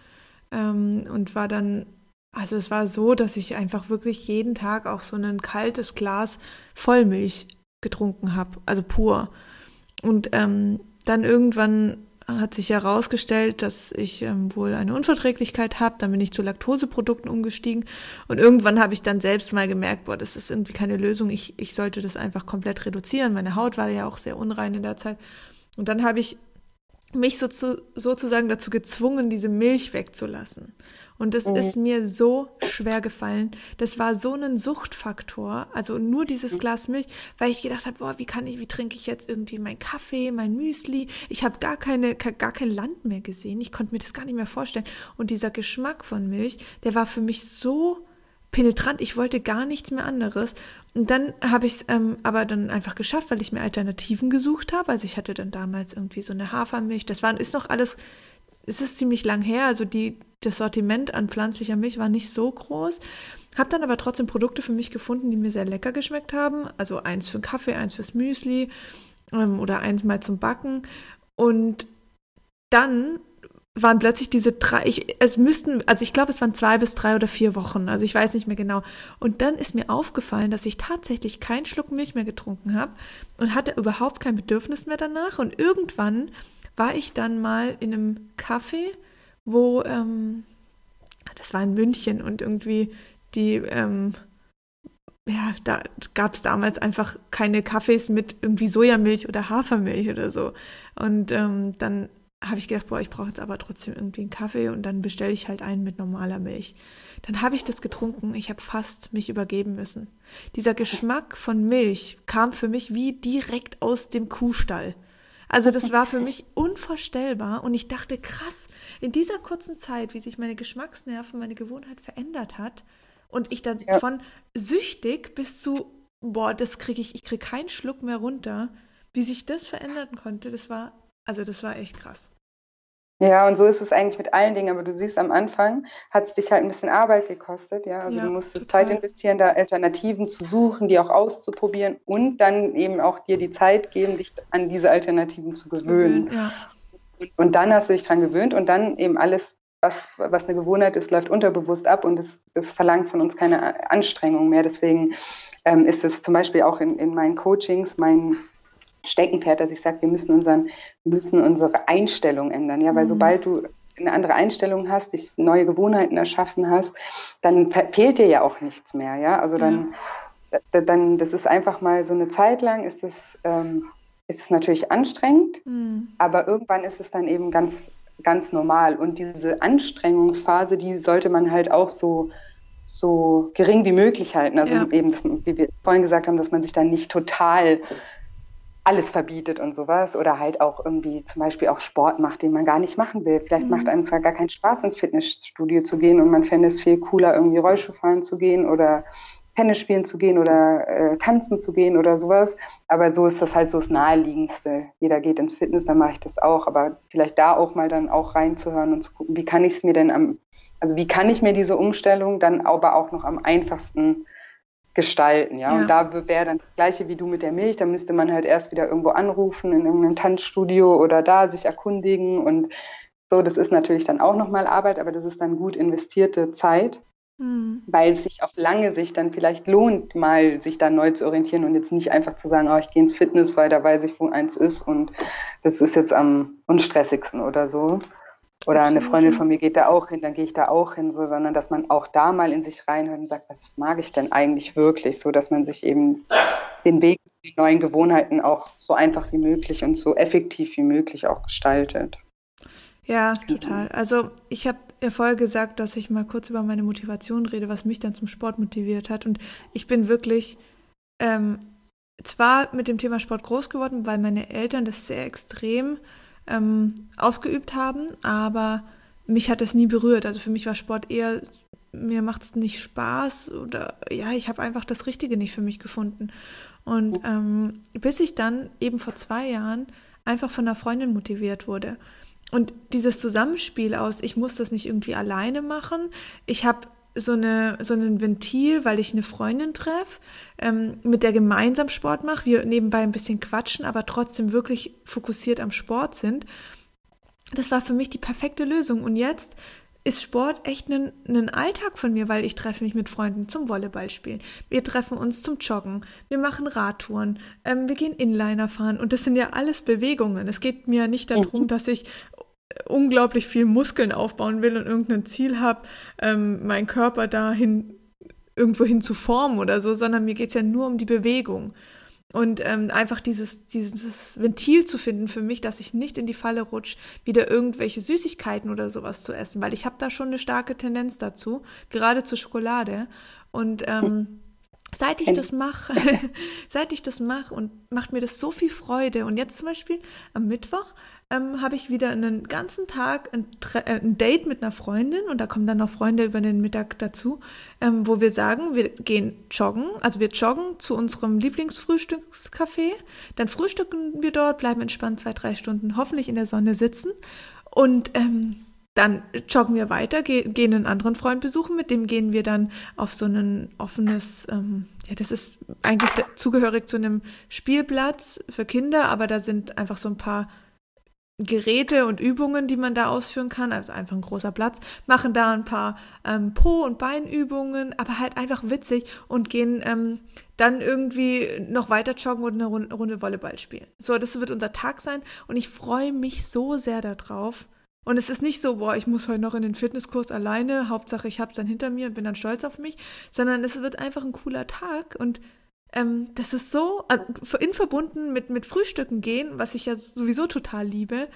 ähm, und war dann, also es war so, dass ich einfach wirklich jeden Tag auch so ein kaltes Glas Vollmilch getrunken habe, also pur. Und ähm, dann irgendwann hat sich herausgestellt, dass ich ähm, wohl eine Unverträglichkeit habe. Dann bin ich zu Laktoseprodukten umgestiegen. Und irgendwann habe ich dann selbst mal gemerkt, boah, das ist irgendwie keine Lösung. Ich, ich sollte das einfach komplett reduzieren. Meine Haut war ja auch sehr unrein in der Zeit. Und dann habe ich mich so zu, sozusagen dazu gezwungen, diese Milch wegzulassen. Und das mhm. ist mir so schwer gefallen. Das war so ein Suchtfaktor, also nur dieses mhm. Glas Milch, weil ich gedacht habe, boah, wie kann ich, wie trinke ich jetzt irgendwie mein Kaffee, mein Müsli? Ich habe gar keine, gar kein Land mehr gesehen. Ich konnte mir das gar nicht mehr vorstellen. Und dieser Geschmack von Milch, der war für mich so penetrant. Ich wollte gar nichts mehr anderes. Und dann habe ich es ähm, aber dann einfach geschafft, weil ich mir Alternativen gesucht habe. Also ich hatte dann damals irgendwie so eine Hafermilch. Das war, ist noch alles, es ist ziemlich lang her. Also die, das Sortiment an pflanzlicher Milch war nicht so groß. Habe dann aber trotzdem Produkte für mich gefunden, die mir sehr lecker geschmeckt haben. Also eins für den Kaffee, eins fürs Müsli ähm, oder eins mal zum Backen. Und dann waren plötzlich diese drei, ich, es müssten, also ich glaube, es waren zwei bis drei oder vier Wochen, also ich weiß nicht mehr genau. Und dann ist mir aufgefallen, dass ich tatsächlich keinen Schluck Milch mehr getrunken habe und hatte überhaupt kein Bedürfnis mehr danach. Und irgendwann war ich dann mal in einem Café wo, ähm, das war in München und irgendwie die, ähm, ja, da gab es damals einfach keine Kaffees mit irgendwie Sojamilch oder Hafermilch oder so. Und ähm, dann habe ich gedacht, boah, ich brauche jetzt aber trotzdem irgendwie einen Kaffee und dann bestelle ich halt einen mit normaler Milch. Dann habe ich das getrunken. Ich habe fast mich übergeben müssen. Dieser Geschmack von Milch kam für mich wie direkt aus dem Kuhstall. Also das war für mich unvorstellbar und ich dachte, krass, in dieser kurzen Zeit, wie sich meine Geschmacksnerven, meine Gewohnheit verändert hat und ich dann ja. von süchtig bis zu, boah, das kriege ich, ich kriege keinen Schluck mehr runter, wie sich das verändern konnte, das war, also das war echt krass. Ja, und so ist es eigentlich mit allen Dingen, aber du siehst, am Anfang hat es dich halt ein bisschen Arbeit gekostet, ja. Also ja, du musstest total. Zeit investieren, da Alternativen zu suchen, die auch auszuprobieren und dann eben auch dir die Zeit geben, dich an diese Alternativen zu gewöhnen. Ja. Und dann hast du dich dran gewöhnt und dann eben alles, was, was eine Gewohnheit ist, läuft unterbewusst ab und es, es verlangt von uns keine Anstrengung mehr. Deswegen ähm, ist es zum Beispiel auch in, in meinen Coachings mein Steckenpferd, dass ich sage, wir müssen unseren, wir müssen unsere Einstellung ändern. Ja, weil mhm. sobald du eine andere Einstellung hast, dich neue Gewohnheiten erschaffen hast, dann fehlt dir ja auch nichts mehr. Ja, also dann, ja. dann, das ist einfach mal so eine Zeit lang ist es, ähm, ist es natürlich anstrengend, mhm. aber irgendwann ist es dann eben ganz, ganz normal. Und diese Anstrengungsphase, die sollte man halt auch so so gering wie möglich halten. Also ja. eben, das, wie wir vorhin gesagt haben, dass man sich dann nicht total alles verbietet und sowas oder halt auch irgendwie zum Beispiel auch Sport macht, den man gar nicht machen will. Vielleicht mhm. macht einem zwar gar keinen Spaß, ins Fitnessstudio zu gehen und man fände es viel cooler, irgendwie Rollschuh fahren zu gehen oder Tennis spielen zu gehen oder äh, tanzen zu gehen oder sowas. Aber so ist das halt so das Naheliegendste. Jeder geht ins Fitness, dann mache ich das auch. Aber vielleicht da auch mal dann auch reinzuhören und zu gucken, wie kann ich es mir denn am, also wie kann ich mir diese Umstellung dann aber auch noch am einfachsten gestalten, ja? ja. Und da wäre dann das Gleiche wie du mit der Milch, da müsste man halt erst wieder irgendwo anrufen in irgendeinem Tanzstudio oder da sich erkundigen und so, das ist natürlich dann auch nochmal Arbeit, aber das ist dann gut investierte Zeit, mhm. weil es sich auf lange Sicht dann vielleicht lohnt, mal sich da neu zu orientieren und jetzt nicht einfach zu sagen, oh, ich gehe ins Fitness, weil da weiß ich, wo eins ist und das ist jetzt am unstressigsten oder so. Oder eine Freundin von mir geht da auch hin, dann gehe ich da auch hin, so, sondern dass man auch da mal in sich reinhört und sagt, was mag ich denn eigentlich wirklich, so dass man sich eben den Weg zu den neuen Gewohnheiten auch so einfach wie möglich und so effektiv wie möglich auch gestaltet. Ja, total. Also ich habe ja vorher gesagt, dass ich mal kurz über meine Motivation rede, was mich dann zum Sport motiviert hat. Und ich bin wirklich ähm, zwar mit dem Thema Sport groß geworden, weil meine Eltern das sehr extrem ähm, ausgeübt haben, aber mich hat das nie berührt. Also für mich war Sport eher, mir macht es nicht Spaß oder ja, ich habe einfach das Richtige nicht für mich gefunden. Und ähm, bis ich dann eben vor zwei Jahren einfach von einer Freundin motiviert wurde. Und dieses Zusammenspiel aus, ich muss das nicht irgendwie alleine machen, ich habe so, eine, so ein Ventil, weil ich eine Freundin treffe, ähm, mit der gemeinsam Sport mache, wir nebenbei ein bisschen quatschen, aber trotzdem wirklich fokussiert am Sport sind. Das war für mich die perfekte Lösung. Und jetzt ist Sport echt ein, ein Alltag von mir, weil ich treffe mich mit Freunden zum Volleyball spielen. Wir treffen uns zum Joggen. Wir machen Radtouren. Ähm, wir gehen Inliner fahren. Und das sind ja alles Bewegungen. Es geht mir nicht darum, mhm. dass ich unglaublich viel Muskeln aufbauen will und irgendein Ziel habe, ähm, meinen Körper dahin irgendwo hin zu formen oder so, sondern mir geht's ja nur um die Bewegung. Und ähm, einfach dieses, dieses Ventil zu finden für mich, dass ich nicht in die Falle rutsche, wieder irgendwelche Süßigkeiten oder sowas zu essen, weil ich habe da schon eine starke Tendenz dazu, gerade zur Schokolade. Und ähm, [laughs] [laughs] seit ich das mache, seit ich das mache und macht mir das so viel Freude. Und jetzt zum Beispiel am Mittwoch ähm, habe ich wieder einen ganzen Tag ein, äh, ein, Date mit einer Freundin und da kommen dann noch Freunde über den Mittag dazu, ähm, wo wir sagen, wir gehen joggen, also wir joggen zu unserem Lieblingsfrühstückscafé, dann frühstücken wir dort, bleiben entspannt zwei, drei Stunden hoffentlich in der Sonne sitzen. Und ähm, dann joggen wir weiter, ge gehen einen anderen Freund besuchen, mit dem gehen wir dann auf so ein offenes, ähm, ja, das ist eigentlich zugehörig zu einem Spielplatz für Kinder, aber da sind einfach so ein paar Geräte und Übungen, die man da ausführen kann, also einfach ein großer Platz, machen da ein paar ähm, Po- und Beinübungen, aber halt einfach witzig und gehen ähm, dann irgendwie noch weiter joggen und eine Runde Volleyball spielen. So, das wird unser Tag sein und ich freue mich so sehr darauf. Und es ist nicht so, boah, ich muss heute noch in den Fitnesskurs alleine, Hauptsache ich hab's dann hinter mir und bin dann stolz auf mich, sondern es wird einfach ein cooler Tag und ähm, das ist so also in verbunden mit, mit Frühstücken gehen, was ich ja sowieso total liebe.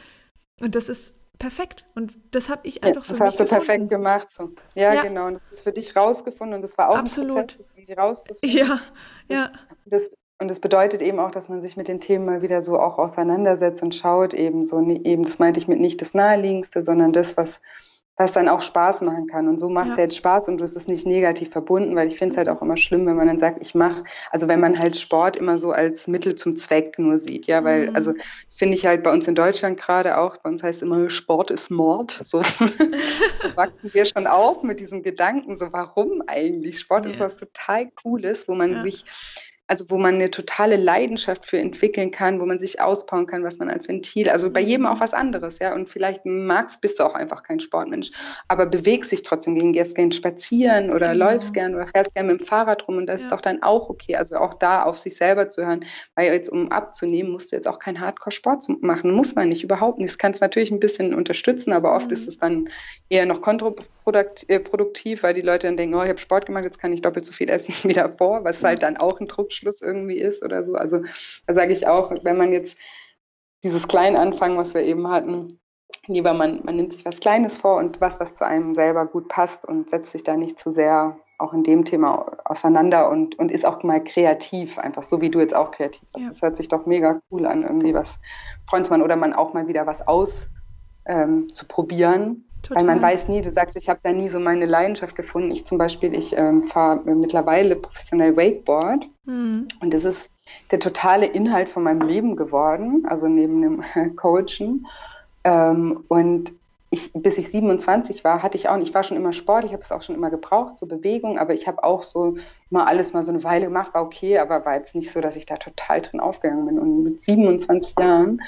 Und das ist perfekt. Und das habe ich einfach ja, Das hast du gefunden. perfekt gemacht. So. Ja, ja, genau. Und das ist für dich rausgefunden und das war auch Absolut. ein Prozess, das irgendwie rauszufinden. Ja, ja. Das, und das bedeutet eben auch, dass man sich mit den Themen mal wieder so auch auseinandersetzt und schaut, eben so, eben, das meinte ich mit nicht das Naheliegendste, sondern das, was was dann auch Spaß machen kann. Und so macht es ja. jetzt Spaß und du ist es nicht negativ verbunden, weil ich finde es halt auch immer schlimm, wenn man dann sagt, ich mache, also wenn man halt Sport immer so als Mittel zum Zweck nur sieht, ja, weil, mhm. also finde ich halt bei uns in Deutschland gerade auch, bei uns heißt immer, Sport ist Mord. So, [laughs] so [laughs] wachsen wir schon auf mit diesem Gedanken, so warum eigentlich? Sport ja. ist was total Cooles, wo man ja. sich also wo man eine totale Leidenschaft für entwickeln kann, wo man sich ausbauen kann, was man als Ventil, also bei jedem auch was anderes, ja. Und vielleicht magst, bist du auch einfach kein Sportmensch, aber bewegst dich trotzdem gegen, gehst gern spazieren oder genau. läufst gern oder fährst gern mit dem Fahrrad rum und das ja. ist doch dann auch okay. Also auch da auf sich selber zu hören, weil jetzt um abzunehmen, musst du jetzt auch kein Hardcore-Sport machen. Muss man nicht, überhaupt nicht. Das kannst natürlich ein bisschen unterstützen, aber oft mhm. ist es dann eher noch kontraproduktiv, weil die Leute dann denken, oh, ich habe Sport gemacht, jetzt kann ich doppelt so viel essen [laughs] wie davor, was halt dann auch ein Druck Abschluss irgendwie ist oder so. Also da sage ich auch, wenn man jetzt dieses Kleinanfangen, was wir eben hatten, lieber man, man nimmt sich was Kleines vor und was, was zu einem selber gut passt und setzt sich da nicht zu sehr auch in dem Thema auseinander und, und ist auch mal kreativ, einfach so wie du jetzt auch kreativ bist. Ja. Das hört sich doch mega cool an, irgendwie was machen oder man auch mal wieder was aus ähm, zu probieren Total. Weil man weiß nie, du sagst, ich habe da nie so meine Leidenschaft gefunden. Ich zum Beispiel, ich ähm, fahre mittlerweile professionell Wakeboard mhm. und das ist der totale Inhalt von meinem Leben geworden, also neben dem [laughs] Coachen. Ähm, und ich, bis ich 27 war, hatte ich auch, ich war schon immer Sport, ich habe es auch schon immer gebraucht, so Bewegung, aber ich habe auch so mal alles mal so eine Weile gemacht, war okay, aber war jetzt nicht so, dass ich da total drin aufgegangen bin. Und mit 27 Jahren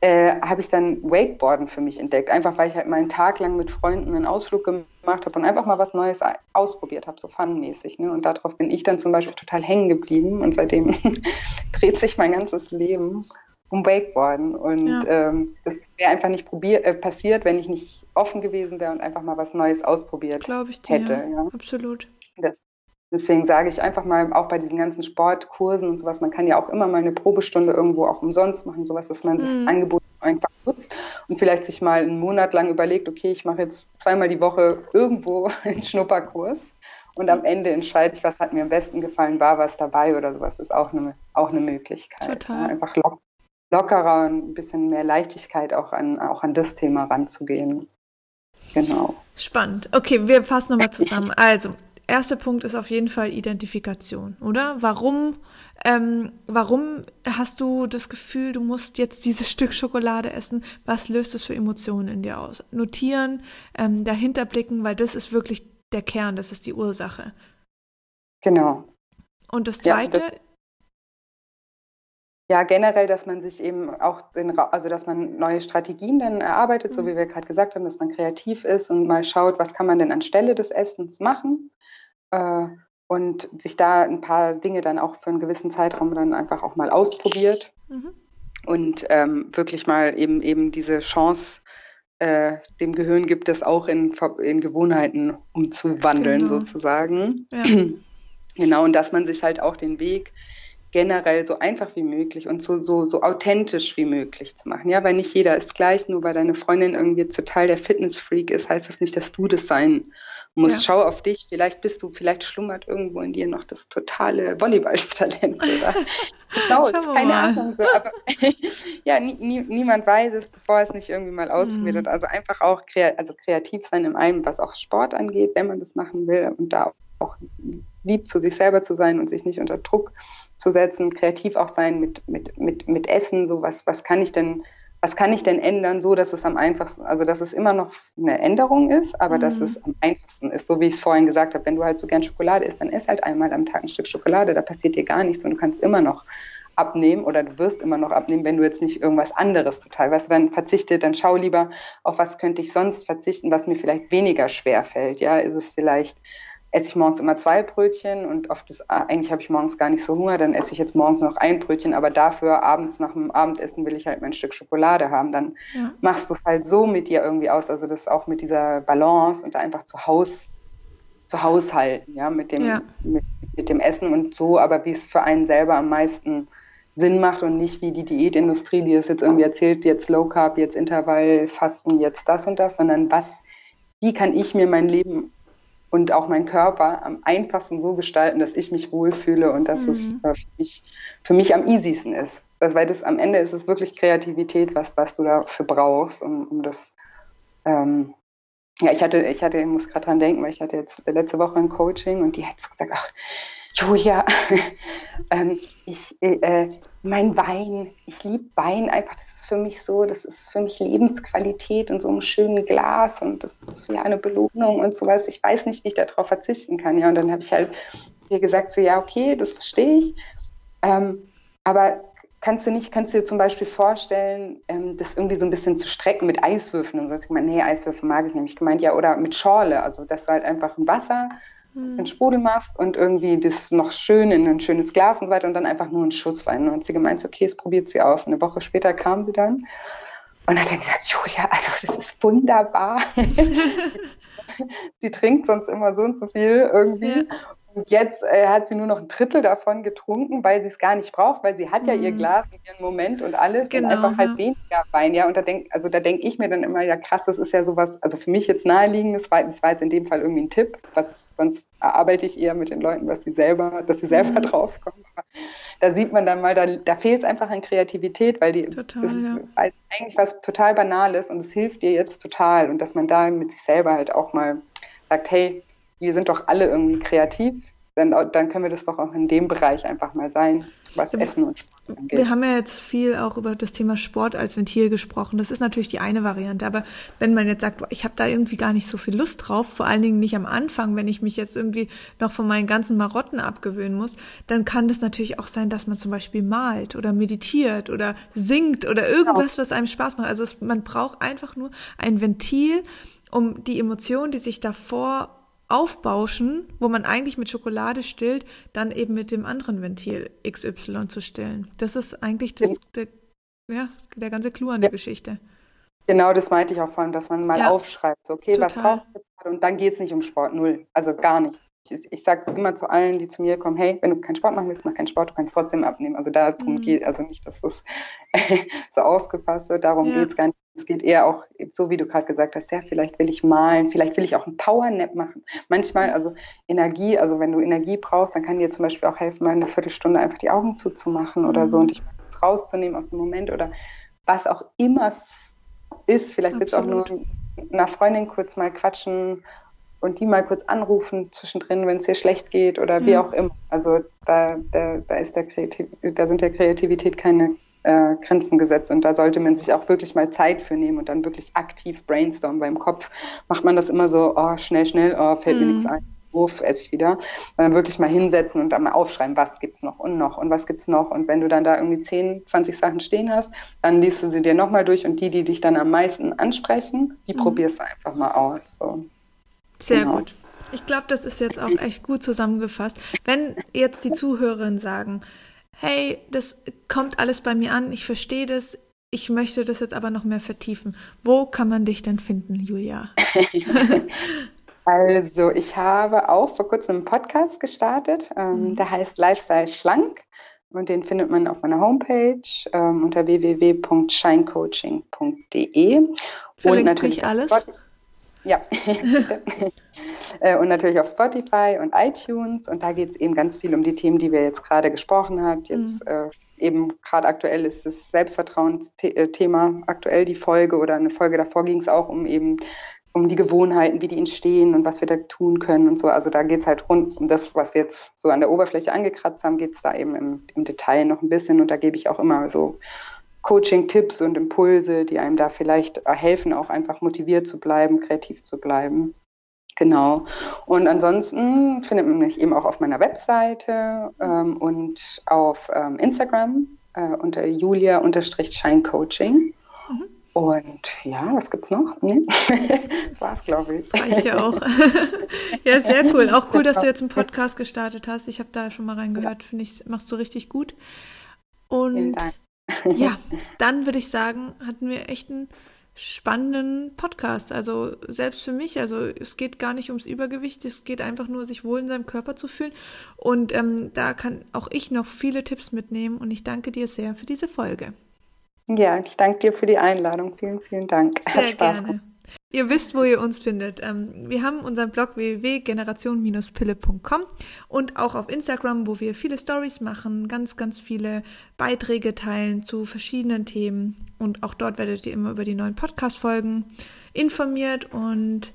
äh, habe ich dann Wakeboarden für mich entdeckt. Einfach weil ich halt mal einen Tag lang mit Freunden einen Ausflug gemacht habe und einfach mal was Neues ausprobiert habe, so funmäßig. Ne? Und darauf bin ich dann zum Beispiel total hängen geblieben und seitdem [laughs] dreht sich mein ganzes Leben um Wakeboarden. Und ja. ähm, das wäre einfach nicht probier äh, passiert, wenn ich nicht offen gewesen wäre und einfach mal was Neues ausprobiert Glaube ich dir, hätte. Ja. Absolut. Das, Deswegen sage ich einfach mal, auch bei diesen ganzen Sportkursen und sowas, man kann ja auch immer mal eine Probestunde irgendwo auch umsonst machen, sowas, dass man mhm. das Angebot einfach nutzt und vielleicht sich mal einen Monat lang überlegt, okay, ich mache jetzt zweimal die Woche irgendwo [laughs] einen Schnupperkurs und am Ende entscheide ich, was hat mir am besten gefallen, war was dabei oder sowas, ist auch eine, auch eine Möglichkeit. Total. Ja, einfach lock, lockerer und ein bisschen mehr Leichtigkeit auch an, auch an das Thema ranzugehen. Genau. Spannend. Okay, wir fassen nochmal [laughs] zusammen. Also, erster Punkt ist auf jeden Fall Identifikation, oder? Warum, ähm, warum hast du das Gefühl, du musst jetzt dieses [laughs] Stück Schokolade essen? Was löst es für Emotionen in dir aus? Notieren, ähm, dahinter blicken, weil das ist wirklich der Kern, das ist die Ursache. Genau. Und das Zweite, ja, das ja, generell, dass man sich eben auch, den, also dass man neue Strategien dann erarbeitet, mhm. so wie wir gerade gesagt haben, dass man kreativ ist und mal schaut, was kann man denn anstelle des Essens machen äh, und sich da ein paar Dinge dann auch für einen gewissen Zeitraum dann einfach auch mal ausprobiert mhm. und ähm, wirklich mal eben eben diese Chance äh, dem Gehirn gibt, es auch in, in Gewohnheiten umzuwandeln genau. sozusagen. Ja. [clears throat] Genau, und dass man sich halt auch den Weg generell so einfach wie möglich und so, so, so authentisch wie möglich zu machen. Ja, weil nicht jeder ist gleich, nur weil deine Freundin irgendwie total der Fitnessfreak ist, heißt das nicht, dass du das sein musst. Ja. Schau auf dich, vielleicht bist du, vielleicht schlummert irgendwo in dir noch das totale Volleyballtalent oder [laughs] genau, keine. Ahnung. So, aber [laughs] ja, nie, nie, niemand weiß es, bevor es nicht irgendwie mal ausprobiert mhm. hat. Also einfach auch krea also kreativ sein in einem, was auch Sport angeht, wenn man das machen will und da auch lieb zu sich selber zu sein und sich nicht unter Druck zu setzen, kreativ auch sein mit, mit, mit, mit Essen, so was, was kann ich denn, was kann ich denn ändern, so dass es am einfachsten, also dass es immer noch eine Änderung ist, aber mhm. dass es am einfachsten ist, so wie ich es vorhin gesagt habe, wenn du halt so gern Schokolade isst, dann isst halt einmal am Tag ein Stück Schokolade, da passiert dir gar nichts und du kannst immer noch abnehmen oder du wirst immer noch abnehmen, wenn du jetzt nicht irgendwas anderes total, weißt du, dann verzichte, dann schau lieber, auf was könnte ich sonst verzichten, was mir vielleicht weniger schwer fällt, ja, ist es vielleicht esse ich morgens immer zwei Brötchen und oft ist, ah, eigentlich habe ich morgens gar nicht so Hunger, dann esse ich jetzt morgens noch ein Brötchen, aber dafür abends nach dem Abendessen will ich halt mein Stück Schokolade haben. Dann ja. machst du es halt so mit dir irgendwie aus, also das auch mit dieser Balance und da einfach zu Haus zu haushalten, ja, mit dem, ja. Mit, mit dem Essen und so, aber wie es für einen selber am meisten Sinn macht und nicht wie die Diätindustrie, die es jetzt irgendwie erzählt, jetzt Low Carb, jetzt Intervall, Fasten, jetzt das und das, sondern was, wie kann ich mir mein Leben und auch meinen Körper am einfachsten so gestalten, dass ich mich wohlfühle und dass mhm. es äh, für, mich, für mich am easiesten ist. Weil das am Ende ist es wirklich Kreativität, was, was du dafür brauchst, um, um das. Ähm, ja, ich hatte, ich hatte, ich muss gerade dran denken, weil ich hatte jetzt letzte Woche ein Coaching und die hat gesagt, ach, Julia, [laughs] ähm, ich, äh, mein Wein, ich liebe Wein einfach, das für mich so, das ist für mich Lebensqualität in so einem schönen Glas und das ist ja eine Belohnung und sowas. Ich weiß nicht, wie ich darauf verzichten kann. Ja, und dann habe ich halt dir gesagt, so ja, okay, das verstehe ich. Ähm, aber kannst du nicht, kannst du dir zum Beispiel vorstellen, ähm, das irgendwie so ein bisschen zu strecken mit Eiswürfeln und so. Ich meine, nee, Eiswürfel mag ich nämlich gemeint, ja, oder mit Schorle, also dass du halt einfach ein Wasser. Einen Sprudel machst und irgendwie das noch schön in ein schönes Glas und so weiter und dann einfach nur einen Schuss Wein. Und sie gemeint, okay, es probiert sie aus. Eine Woche später kam sie dann und hat dann gesagt, Julia, also das ist wunderbar. [laughs] [laughs] sie trinkt sonst immer so und so viel irgendwie. Ja. Und jetzt äh, hat sie nur noch ein Drittel davon getrunken, weil sie es gar nicht braucht, weil sie hat ja mhm. ihr Glas und ihren Moment und alles genau, und einfach halt weniger Wein. Ja, und da denk, also da denke ich mir dann immer, ja krass, das ist ja sowas, also für mich jetzt naheliegendes, weil das war jetzt in dem Fall irgendwie ein Tipp, was sonst erarbeite ich eher mit den Leuten, was sie selber, dass sie selber mhm. [laughs] draufkommen. Aber da sieht man dann mal, da, da fehlt es einfach an Kreativität, weil die total, das ja. eigentlich was total Banales und es hilft dir jetzt total und dass man da mit sich selber halt auch mal sagt, hey, wir sind doch alle irgendwie kreativ, dann, dann können wir das doch auch in dem Bereich einfach mal sein, was ja, Essen und Sport angeht. Wir haben ja jetzt viel auch über das Thema Sport als Ventil gesprochen. Das ist natürlich die eine Variante. Aber wenn man jetzt sagt, ich habe da irgendwie gar nicht so viel Lust drauf, vor allen Dingen nicht am Anfang, wenn ich mich jetzt irgendwie noch von meinen ganzen Marotten abgewöhnen muss, dann kann das natürlich auch sein, dass man zum Beispiel malt oder meditiert oder singt oder irgendwas, genau. was einem Spaß macht. Also es, man braucht einfach nur ein Ventil, um die Emotion, die sich davor aufbauschen, wo man eigentlich mit Schokolade stillt, dann eben mit dem anderen Ventil XY zu stillen. Das ist eigentlich das, der, ja, der ganze Clou an der Geschichte. Genau, das meinte ich auch vorhin, dass man mal ja. aufschreibt, okay, Total. was braucht ich gerade? Und dann geht es nicht um Sport, null. Also gar nicht. Ich, ich sage immer zu allen, die zu mir kommen, hey, wenn du keinen Sport machen willst, mach keinen Sport, du kannst trotzdem abnehmen. Also darum mhm. geht, also nicht, dass das [laughs] so aufgepasst wird, darum ja. geht es gar nicht es geht eher auch so, wie du gerade gesagt hast, ja, vielleicht will ich malen, vielleicht will ich auch einen Powernap machen. Manchmal, also Energie, also wenn du Energie brauchst, dann kann dir zum Beispiel auch helfen, mal eine Viertelstunde einfach die Augen zuzumachen oder so und mhm. dich rauszunehmen aus dem Moment oder was auch immer es ist. Vielleicht willst du auch nur einer Freundin kurz mal quatschen und die mal kurz anrufen zwischendrin, wenn es dir schlecht geht oder wie auch immer. Also da, da, da ist der Kreativ da sind der Kreativität keine äh, Grenzen gesetzt und da sollte man sich auch wirklich mal Zeit für nehmen und dann wirklich aktiv brainstormen. Beim Kopf macht man das immer so, oh, schnell, schnell, oh, fällt mhm. mir nichts ein. Uff, esse ich wieder, dann wirklich mal hinsetzen und dann mal aufschreiben, was gibt's noch und noch und was gibt's noch. Und wenn du dann da irgendwie 10, 20 Sachen stehen hast, dann liest du sie dir nochmal durch und die, die dich dann am meisten ansprechen, die mhm. probierst du einfach mal aus. So. Sehr genau. gut. Ich glaube, das ist jetzt auch echt gut zusammengefasst. Wenn jetzt die Zuhörerinnen sagen, hey, das kommt alles bei mir an, ich verstehe das, ich möchte das jetzt aber noch mehr vertiefen. Wo kann man dich denn finden, Julia? [laughs] also, ich habe auch vor kurzem einen Podcast gestartet, ähm, mhm. der heißt Lifestyle Schlank. Und den findet man auf meiner Homepage ähm, unter www.shinecoaching.de. Und natürlich alles. Ja. [laughs] Äh, und natürlich auf Spotify und iTunes. Und da geht es eben ganz viel um die Themen, die wir jetzt gerade gesprochen haben. Jetzt mhm. äh, eben gerade aktuell ist das Selbstvertrauensthema aktuell die Folge oder eine Folge davor ging es auch um eben um die Gewohnheiten, wie die entstehen und was wir da tun können und so. Also da geht es halt rund um das, was wir jetzt so an der Oberfläche angekratzt haben, geht es da eben im, im Detail noch ein bisschen. Und da gebe ich auch immer so Coaching-Tipps und Impulse, die einem da vielleicht helfen, auch einfach motiviert zu bleiben, kreativ zu bleiben. Genau. Und ansonsten findet man mich eben auch auf meiner Webseite ähm, und auf ähm, Instagram äh, unter julia-scheincoaching. Mhm. Und ja, was gibt's noch? Nee? [laughs] das war's, glaube ich. Das reicht ja auch. [laughs] ja, sehr cool. Auch cool, dass du jetzt einen Podcast gestartet hast. Ich habe da schon mal reingehört. Ja. Finde ich, machst du richtig gut. Und Vielen Dank ja, [laughs] dann würde ich sagen, hatten wir echt einen spannenden Podcast. Also selbst für mich, also es geht gar nicht ums Übergewicht, es geht einfach nur, sich wohl in seinem Körper zu fühlen. Und ähm, da kann auch ich noch viele Tipps mitnehmen und ich danke dir sehr für diese Folge. Ja, ich danke dir für die Einladung. Vielen, vielen Dank. Sehr Hat Spaß gerne. Ihr wisst, wo ihr uns findet. Ähm, wir haben unseren Blog www.generation-pille.com und auch auf Instagram, wo wir viele Stories machen, ganz, ganz viele Beiträge teilen zu verschiedenen Themen. Und auch dort werdet ihr immer über die neuen Podcast-Folgen informiert. Und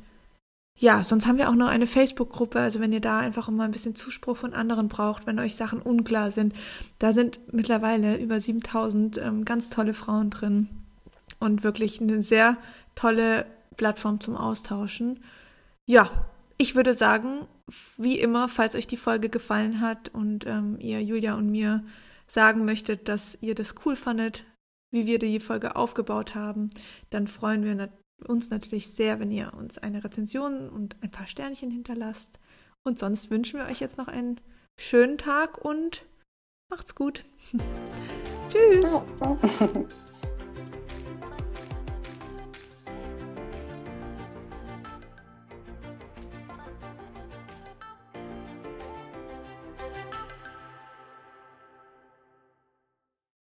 ja, sonst haben wir auch noch eine Facebook-Gruppe. Also wenn ihr da einfach immer ein bisschen Zuspruch von anderen braucht, wenn euch Sachen unklar sind, da sind mittlerweile über 7000 ähm, ganz tolle Frauen drin und wirklich eine sehr tolle Plattform zum Austauschen. Ja, ich würde sagen, wie immer, falls euch die Folge gefallen hat und ähm, ihr Julia und mir sagen möchtet, dass ihr das cool fandet, wie wir die Folge aufgebaut haben, dann freuen wir uns natürlich sehr, wenn ihr uns eine Rezension und ein paar Sternchen hinterlasst. Und sonst wünschen wir euch jetzt noch einen schönen Tag und macht's gut. [laughs] Tschüss. [laughs]